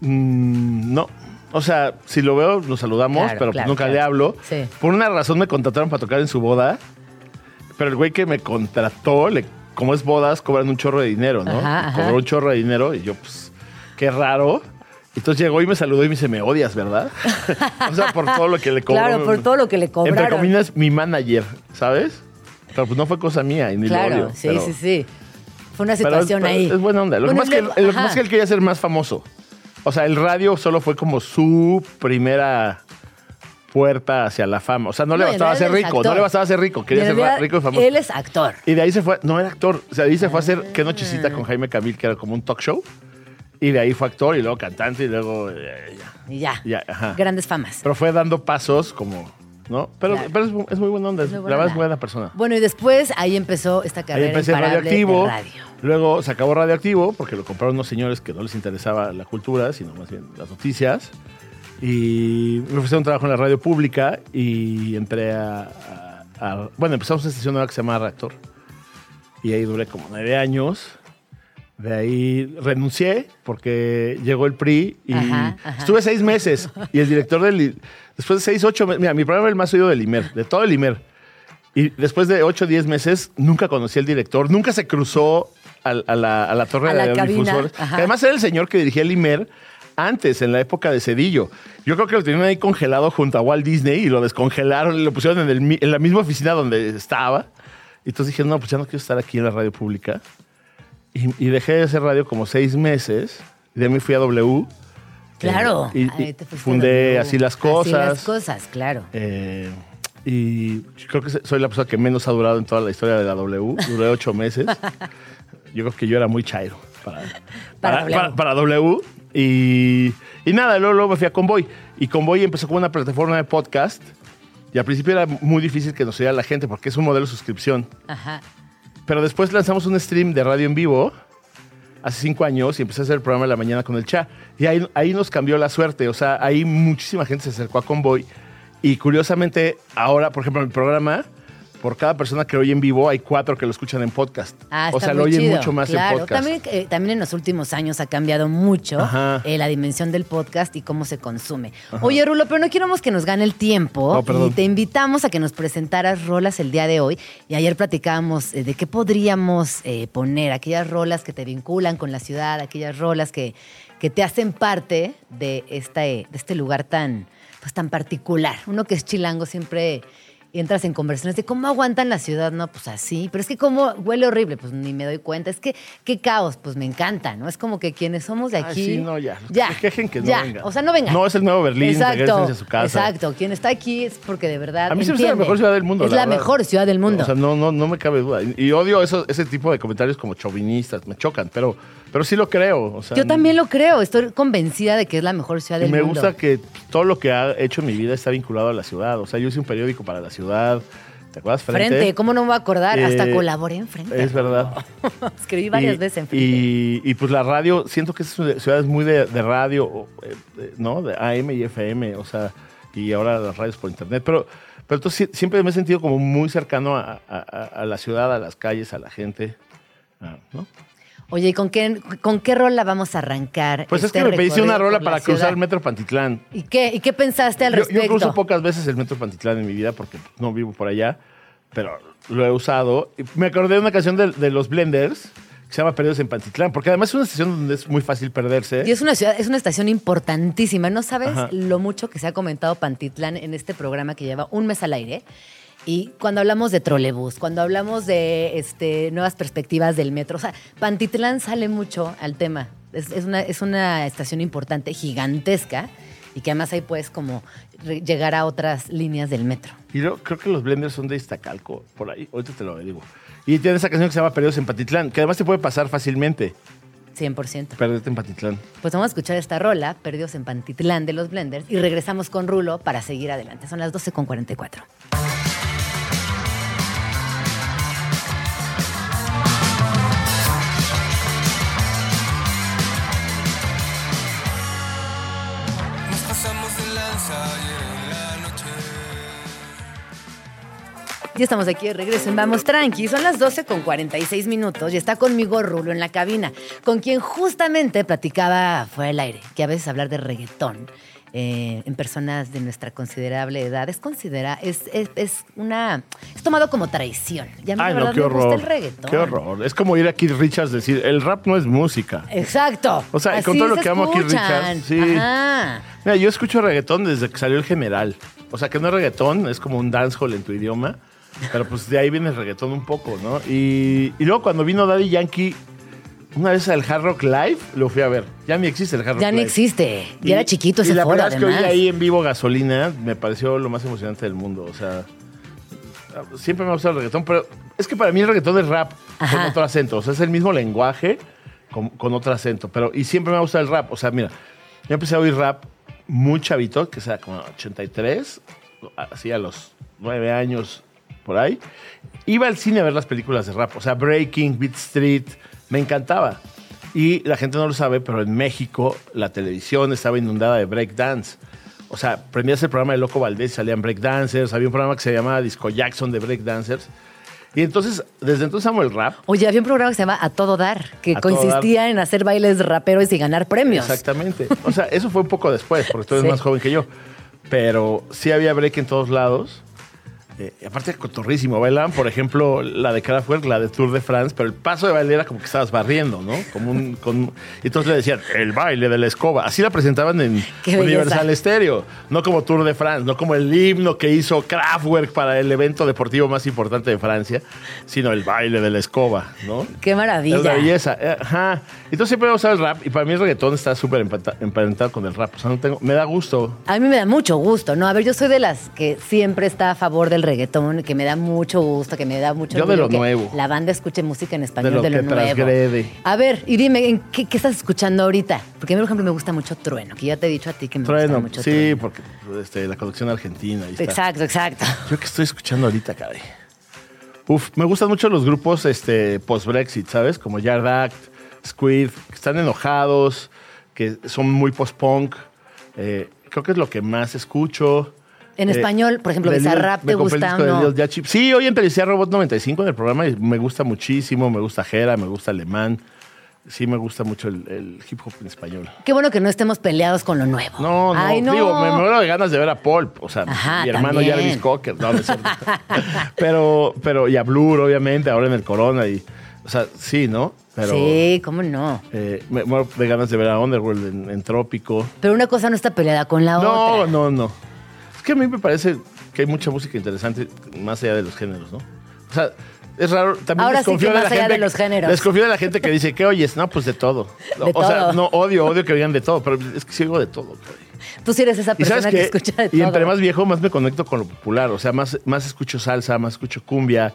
Mm, no. O sea, si lo veo, nos saludamos, Claro, pero pues claro, nunca claro. le hablo. Sí. Por una razón me contrataron para tocar en su boda, pero el güey que me contrató, le, como es bodas, cobran un chorro de dinero, ¿no? Ajá, ajá. Cobró un chorro de dinero y yo, pues, qué raro. Entonces llegó y me saludó y me dice, me odias, ¿verdad? o sea, por todo lo que le cobró. Claro, por todo lo que le Entre cobraron. comillas, mi manager, ¿sabes? Pero pues no fue cosa mía y ni lo Claro, odio. sí, pero- sí, sí. Fue una situación pero ahí. Es buena onda. Lo, Bueno, que, es que, lo que es que él quería ser más famoso. O sea, el radio solo fue como su primera puerta hacia la fama. O sea, no, le No, bastaba ser rico, no le bastaba ser rico, quería ser realidad, rico y famoso. Él es actor. Y de ahí se fue, no era actor, o sea, de ahí se fue a hacer Qué Ah. Nochecita con Jaime Camil, que era como un talk show. Y de ahí fue actor y luego cantante y luego eh, ya. Y ya. Ya, ajá. Grandes famas. Pero fue dando pasos como, ¿no? Pero, Claro. pero es, es muy buena onda, es- muy la buena verdad es onda. buena persona. Bueno, y después ahí empezó esta Ahí carrera empecé en imparable radioactivo. radio. Luego se acabó radioactivo porque lo compraron unos señores que no les interesaba la cultura, sino más bien las noticias. Y me ofrecieron un trabajo en la radio pública y entré a. a- a- bueno, empezamos una estación nueva que se llama Reactor. Y ahí duré como nueve años. De ahí renuncié porque llegó el PRI y Ajá, ajá. estuve seis meses. Y el director del. Después de seis, ocho meses. Mira, mi programa era el más oído del IMER, de todo el IMER. Y después de 8 o 10 meses, nunca conocí al director, nunca se cruzó al- a, la, a la torre A la de cabina, difusores. además era el señor que dirigía el IMER antes, en la época de Cedillo. Yo creo que lo tenían ahí congelado junto a Walt Disney y lo descongelaron y lo pusieron en, el en la misma oficina donde estaba. Y entonces dije, no, pues ya no quiero estar aquí en la radio pública. Y, y dejé de hacer radio como seis meses. Y de ahí me fui a W. Claro. Eh, y- fundé así las Así cosas. las cosas, claro. Eh, y creo que soy la persona que menos ha durado en toda la historia de la W. Duré ocho meses. Yo creo que yo era muy chairo para, para, W. para- para W. Y, y nada, luego, luego me fui a Convoy. Y Convoy empezó como una plataforma de podcast. Y al principio era muy difícil que nos oyera la gente porque es un modelo de suscripción. Ajá. Pero después lanzamos un stream de radio en vivo hace cinco años y empecé a hacer el programa de la mañana con el Cha. Y ahí, ahí nos cambió la suerte. O sea, ahí muchísima gente se acercó a Convoy. Y curiosamente, ahora, por ejemplo, en el programa, por cada persona que lo oye en vivo, hay cuatro que lo escuchan en podcast. Ah, o sea, lo oyen chido. mucho más claro. en podcast. También, eh, también en los últimos años ha cambiado mucho eh, la dimensión del podcast y cómo se consume. Oye, Rulo, pero no queremos que nos gane el tiempo. No, y te invitamos a que nos presentaras rolas el día de hoy. Y ayer platicábamos eh, de qué podríamos poner, aquellas rolas que te vinculan con la ciudad, aquellas rolas que, que te hacen parte de este, de este lugar tan, pues, tan particular. Uno que es chilango siempre y entras en conversaciones de cómo aguantan la ciudad, no, pues así, pero es que cómo huele horrible, pues ni me doy cuenta, es que qué caos, pues me encanta, ¿no? Es como que quienes somos de Ay, aquí, sí, no, ya. ya, Que quejen que no vengan. o sea, no vengan. No es el nuevo Berlín, exacto, a su casa. exacto, quien está aquí es porque de verdad A mí se me hace la mejor ciudad del mundo. es la, mejor ciudad del mundo. O sea, no, no, no me cabe duda. Y, y odio eso, ese tipo de comentarios como chauvinistas, me chocan, pero, pero sí lo creo. o sea, Yo también lo creo, estoy convencida de que es la mejor ciudad Y del me mundo. gusta que todo lo que ha hecho en mi vida está vinculado a la ciudad. O sea, yo hice un periódico para la ciudad. ¿Te acuerdas? Frente, ¿cómo no me voy a acordar? Hasta Eh, colaboré en Frente. Es verdad. Escribí varias Y- veces en Frente. Y, y, pues la radio, siento que es una ciudad muy de, de radio, eh, de- ¿no? De AM y FM. O sea, y ahora las radios por internet. Pero, pero entonces siempre me he sentido como muy cercano a, a- a- a la ciudad, a las calles, a la gente. ah, ¿no? Oye, ¿y con qué, con qué rola vamos a arrancar? Pues es este que me pediste una rola para cruzar el metro Pantitlán. ¿Y qué, ¿Y qué pensaste al Yo, respecto? yo cruzo pocas veces el metro Pantitlán en mi vida porque no vivo por allá, pero lo he usado. Me acordé de una canción de, de los Blenders que se llama Perdidos en Pantitlán, porque además es una estación donde es muy fácil perderse. Y es una ciudad, es una estación importantísima. No sabes Ajá. lo mucho que se ha comentado Pantitlán en este programa que lleva un mes al aire. Y cuando hablamos de trolebús, cuando hablamos de este, nuevas perspectivas del metro, o sea, Pantitlán sale mucho al tema. Es, es una, es una estación importante, gigantesca, y que además ahí puedes como llegar a otras líneas del metro. Y yo creo que los Blenders son de Iztacalco, por ahí. Ahorita te lo digo. Y tiene esa canción que se llama Perdidos en Pantitlán, que además te puede pasar fácilmente. 100%. Perderte en Pantitlán. Pues vamos a escuchar esta rola, Perdidos en Pantitlán de los Blenders, y regresamos con Rulo para seguir adelante. Son las 12.44. Ya estamos aquí de regreso en Vamos Tranqui. Son las 12 con 46 minutos y está conmigo Rulo en la cabina, con quien justamente platicaba fuera del aire, que a veces hablar de reggaetón eh, en personas de nuestra considerable edad es considera, es, es, es una, es tomado como traición. Y a mí Ay, no, qué me gusta horror. el reggaetón. Qué horror. Es como ir a Keith Richards decir, el rap no es música. Exacto. O sea, con Así todo lo que amo a Keith escuchan. Richards, sí. Ajá. Mira, yo escucho reggaetón desde que salió el general. O sea, que no es reggaetón, es como un dancehall en tu idioma. Pero pues de ahí viene el reggaetón un poco, ¿no? Y, y luego cuando vino Daddy Yankee, una vez al Hard Rock Live, lo fui a ver. Ya ni existe el Hard Rock Ya ni Live. existe. Y, era chiquito ese y la foro, verdad es que oí además. ahí en vivo gasolina, me pareció lo más emocionante del mundo. O sea, siempre me ha gustado el reggaetón, pero es que para mí el reggaetón es rap con otro acento. O sea, es el mismo lenguaje con, con otro acento. Pero, y siempre me ha gustado el rap. O sea, mira, yo empecé a oír rap muy chavito, que sea como 83, así a los 9 años por ahí. Iba al cine a ver las películas de rap. O sea, Breaking, Beat Street, me encantaba. Y la gente no lo sabe, pero en México la televisión estaba inundada de breakdance. O sea, prendías el programa de Loco Valdés y salían breakdancers. Había un programa que se llamaba Disco Jackson de breakdancers. Y entonces, desde entonces amo el rap. Oye, había un programa que se llama A Todo Dar, que A consistía en hacer bailes raperos y ganar premios. Exactamente. O sea, eso fue un poco después, porque tú eres Sí. más joven que yo. Pero sí había break en todos lados. Eh, aparte, cotorrísimo. Bailaban, por ejemplo, la de Kraftwerk, la de Tour de France, pero el paso de baile era como que estabas barriendo, ¿no? Como un, con, y entonces le decían, el baile de la escoba. Así la presentaban en Qué Universal belleza. Stereo. No como Tour de France, no como el himno que hizo Kraftwerk para el evento deportivo más importante de Francia, sino el baile de la escoba, ¿no? Qué maravilla. Es una belleza. eh, Ajá. Entonces siempre me gusta el rap y para mí el reggaetón está súper emparentado con el rap. O sea, no tengo, me da gusto. A mí me da mucho gusto, ¿no? A ver, yo soy de las que siempre está a favor del reggaetón, que me da mucho gusto, que me da mucho Yo de lo que nuevo. La banda escuche música en español De de lo que nuevo. transgrede. A ver, y dime, ¿en qué, qué estás escuchando ahorita? Porque a mí, por ejemplo, me gusta mucho Trueno, que ya te he dicho a ti que me gusta Trueno, mucho sí, Trueno. porque este, la colección argentina. ahí está. Exacto, exacto. Yo que estoy escuchando ahorita, caray. Uf, me gustan mucho los grupos este, post-Brexit, ¿sabes? Como Yard Act, Squid, que están enojados, que son muy post-punk. Eh, creo que es lo que más escucho. En Eh, español, por ejemplo, Bizarrap, ¿te gusta no? Sí, hoy empecé a Robot 95 en el programa y me gusta muchísimo. Me gusta Jera, me gusta Alemán. Sí, me gusta mucho el, el hip hop en español. Qué bueno que no estemos peleados con lo nuevo. No, no, Ay, no. digo, me muero de ganas de ver a Paul. O sea, Ajá, mi hermano. Jarvis Cocker. No, no es cierto. pero, pero, y a Blur, obviamente, ahora en el Corona. Y, o sea, sí, ¿no? Pero sí, cómo no. eh, me muero de ganas de ver a Underworld en, en Trópico. Pero una cosa no está peleada con la No, otra. no, no. Es que a mí me parece que hay mucha música interesante más allá de los géneros, ¿no? O sea, es raro. También Ahora sí de la allá gente. de los géneros. Desconfío de la gente que dice, ¿qué oyes? No, pues de todo. De o sea, no, odio, odio que oigan de todo, pero es que sí oigo de todo. Tú sí eres esa Y persona que escucha de y todo. entre más viejo, más me conecto con lo popular. O sea, más, más escucho salsa, más escucho cumbia,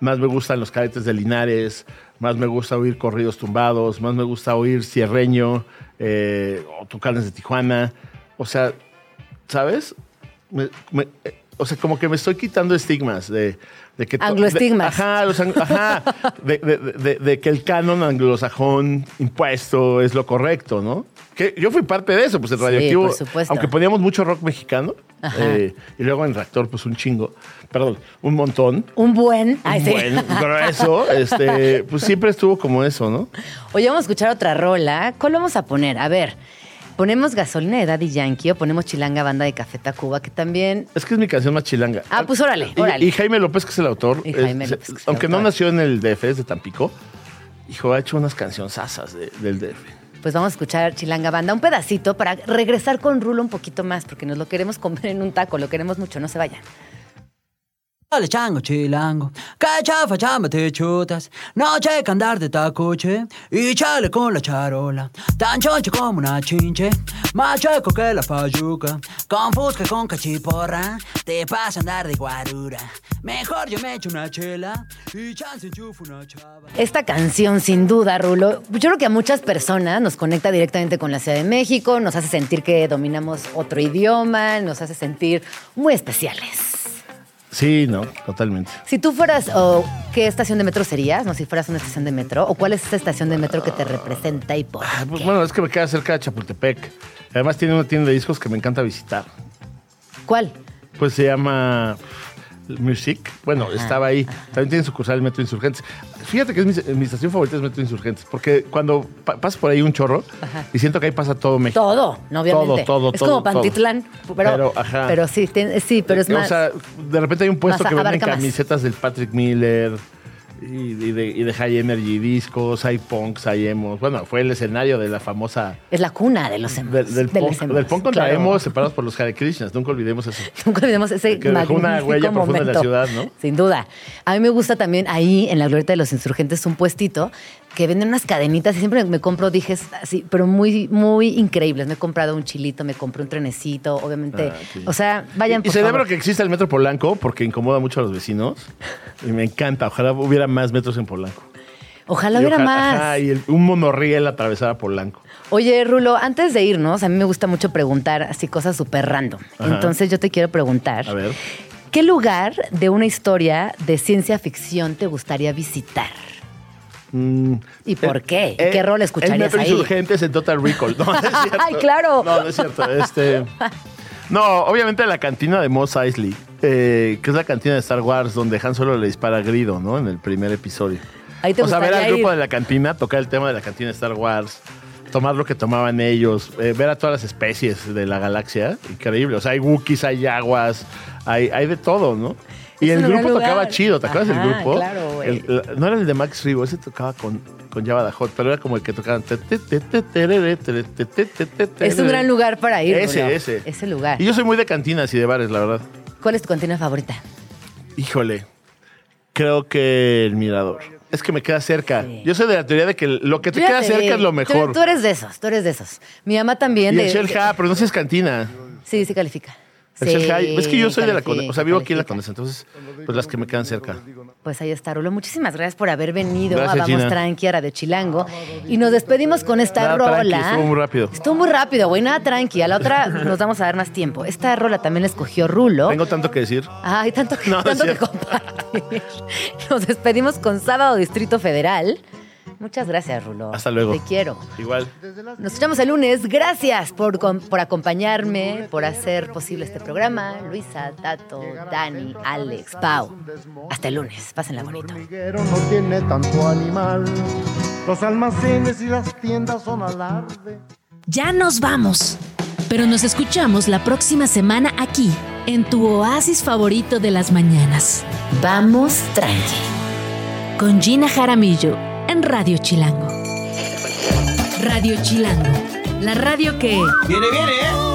más me gustan los cadetes de Linares, más me gusta oír corridos tumbados, más me gusta oír cierreño, eh, o tucanes de Tijuana. O sea, ¿sabes? Me- me- eh, o sea, como que me estoy quitando estigmas de, de que... Angloestigmas. de- Ajá, los ajá, de, de- de- de que el canon anglosajón impuesto es lo correcto, ¿no? Que yo fui parte de eso, pues el Sí, radioactivo, por supuesto. aunque poníamos mucho rock mexicano. Eh, y luego en reactor, pues un chingo. Perdón, un montón. Un buen. Ay, Un sí. buen grueso. Este, pues siempre estuvo como eso, ¿no? Oye, vamos a escuchar otra rola. ¿Cuál vamos a poner? A ver, ¿ponemos gasolina de Daddy Yankee o ponemos Chilanga Banda de Café Tacuba? Que también. Es que es mi canción más chilanga. Ah, pues órale, Y- órale. Y, Jaime López, que es el autor, Y Jaime es- López, que es el aunque no nació en el DF, es de Tampico, hijo, ha hecho unas cancionzasas de- del DF. Pues vamos a escuchar Chilanga Banda, un pedacito para regresar con Rulo un poquito más, porque nos lo queremos comer en un taco, lo queremos mucho, no se vayan. Dale chango chilango, que chafa chamba te chutas, no checa andar de tacuche y chale con la charola, tan choncho como una chinche, más chueco que la fayuca, con fusca con cachiporra, te pasa andar de guarura, mejor yo me echo una chela y chance enchufo una chava. Esta canción, sin duda, Rulo, yo creo que a muchas personas nos conecta directamente con la Ciudad de México, nos hace sentir que dominamos otro idioma, nos hace sentir muy especiales. Sí, no, totalmente. Si tú fueras, o ¿qué estación de metro serías? No, si fueras una estación de metro, o cuál es esa estación de metro que te representa y por Ah, pues qué? bueno, es que me queda cerca de Chapultepec. Además tiene una tienda de discos que me encanta visitar. ¿Cuál? Pues se llama Music. Bueno, estaba ahí. También tiene sucursal el Metro Insurgentes. Fíjate que es mi, mi estación favorita es Metro Insurgentes, porque cuando pa- pasas por ahí un chorro y siento que ahí pasa todo México. Todo, no, obviamente. Todo, todo, es todo, como Pantitlán, pero, Pero, ajá. pero sí, sí, pero es O más. sea, de repente hay un puesto que venden más. camisetas del Patrick Miller y, y de, y de High Energy discos, hay punks, hay emos. Bueno, fue el escenario de la famosa... es la cuna de los emos. Del, del de punk, del punk contra claro. emos separados por los Hare Krishnas. Nunca olvidemos eso. Nunca olvidemos ese Que dejó una huella profunda en la momento. ciudad, ¿no? Sin duda. A mí me gusta también ahí, en la Glorieta de los Insurgentes, un puestito que venden unas cadenitas y siempre me compro dijes así, pero muy, muy increíbles. Me he comprado un chilito, me compré un trenecito, obviamente. Ah, sí. O sea, vayan Y por celebro favor. que exista el metro Polanco porque incomoda mucho a los vecinos. Y me encanta. Ojalá hubiera más metros en Polanco. Ojalá Y hubiera ojalá- más. ajá, y el- un monorriel atravesara Polanco. Oye, Rulo, antes de irnos, a mí me gusta mucho preguntar así cosas súper random. Ajá. Entonces yo te quiero preguntar, A ver. ¿qué lugar de una historia de ciencia ficción te gustaría visitar? Mm, ¿Y por qué? ¿Y eh, ¿Qué rol escucharías metro ahí? Insurgentes en Total Recall. No, no es cierto. Ay, claro. No, no es cierto. Este, no, obviamente la cantina de Mos Eisley, eh, que es la cantina de Star Wars donde Han Solo le dispara a Grido, ¿no? En el primer episodio. Ahí te o sea, ver al grupo ir. de la cantina, tocar el tema de la cantina de Star Wars, tomar lo que tomaban ellos, eh, ver a todas las especies de la galaxia. Increíble. O sea, hay Wookiees, hay Yaguas, hay, hay de todo, ¿no? Y Es el grupo tocaba chido, ¿te acuerdas del grupo? claro, güey. El- no era el de Max Rebo, ese tocaba con, con Java Hot, pero era como el que tocaban. Es un gran lugar para ir. Ese, ese. Ese lugar. Y yo soy muy de cantinas y de bares, la verdad. ¿Cuál es tu cantina favorita? Híjole, creo que el mirador. Es que me queda cerca. Yo soy de la teoría de que lo que te Yo queda te cerca vi. es lo Tú- mejor. Tú, eres de esos, tú eres de esos. Mi mamá también. y de, el Shell pero no sé si es cantina. Sí, sí califica. Sí, es que yo soy de la Condesa. O sea, vivo aquí en la. Condesa, entonces, pues las que me quedan cerca. Pues ahí está, Rulo. Muchísimas gracias por haber venido Gracias, a Vamos Gina. Tranqui, a Radio Chilango. Y nos despedimos con esta Nada, rola. tranqui, estuvo muy rápido. Estuvo muy rápido, güey. Nada tranqui. A la otra nos vamos a dar más tiempo. Esta rola también la escogió Rulo. Tengo tanto que decir. Ay, tanto que, No, tanto que compartir. Nos despedimos con Sábado Distrito Federal. Muchas gracias, Rulo. Hasta luego. Te quiero. Igual. Nos escuchamos el lunes. Gracias por, por acompañarme, por hacer posible este programa. Luisa, Tato, Dani, Alex, Pau. Hasta el lunes. Pásenla bonito. no tiene tanto animal. Los almacenes y las tiendas son alarde. Ya nos vamos. Pero nos escuchamos la próxima semana aquí, en tu oasis favorito de las mañanas. Vamos tranqui. Con Gina Jaramillo en Radio Chilango. Radio Chilango. La radio que... Viene, viene, ¿eh?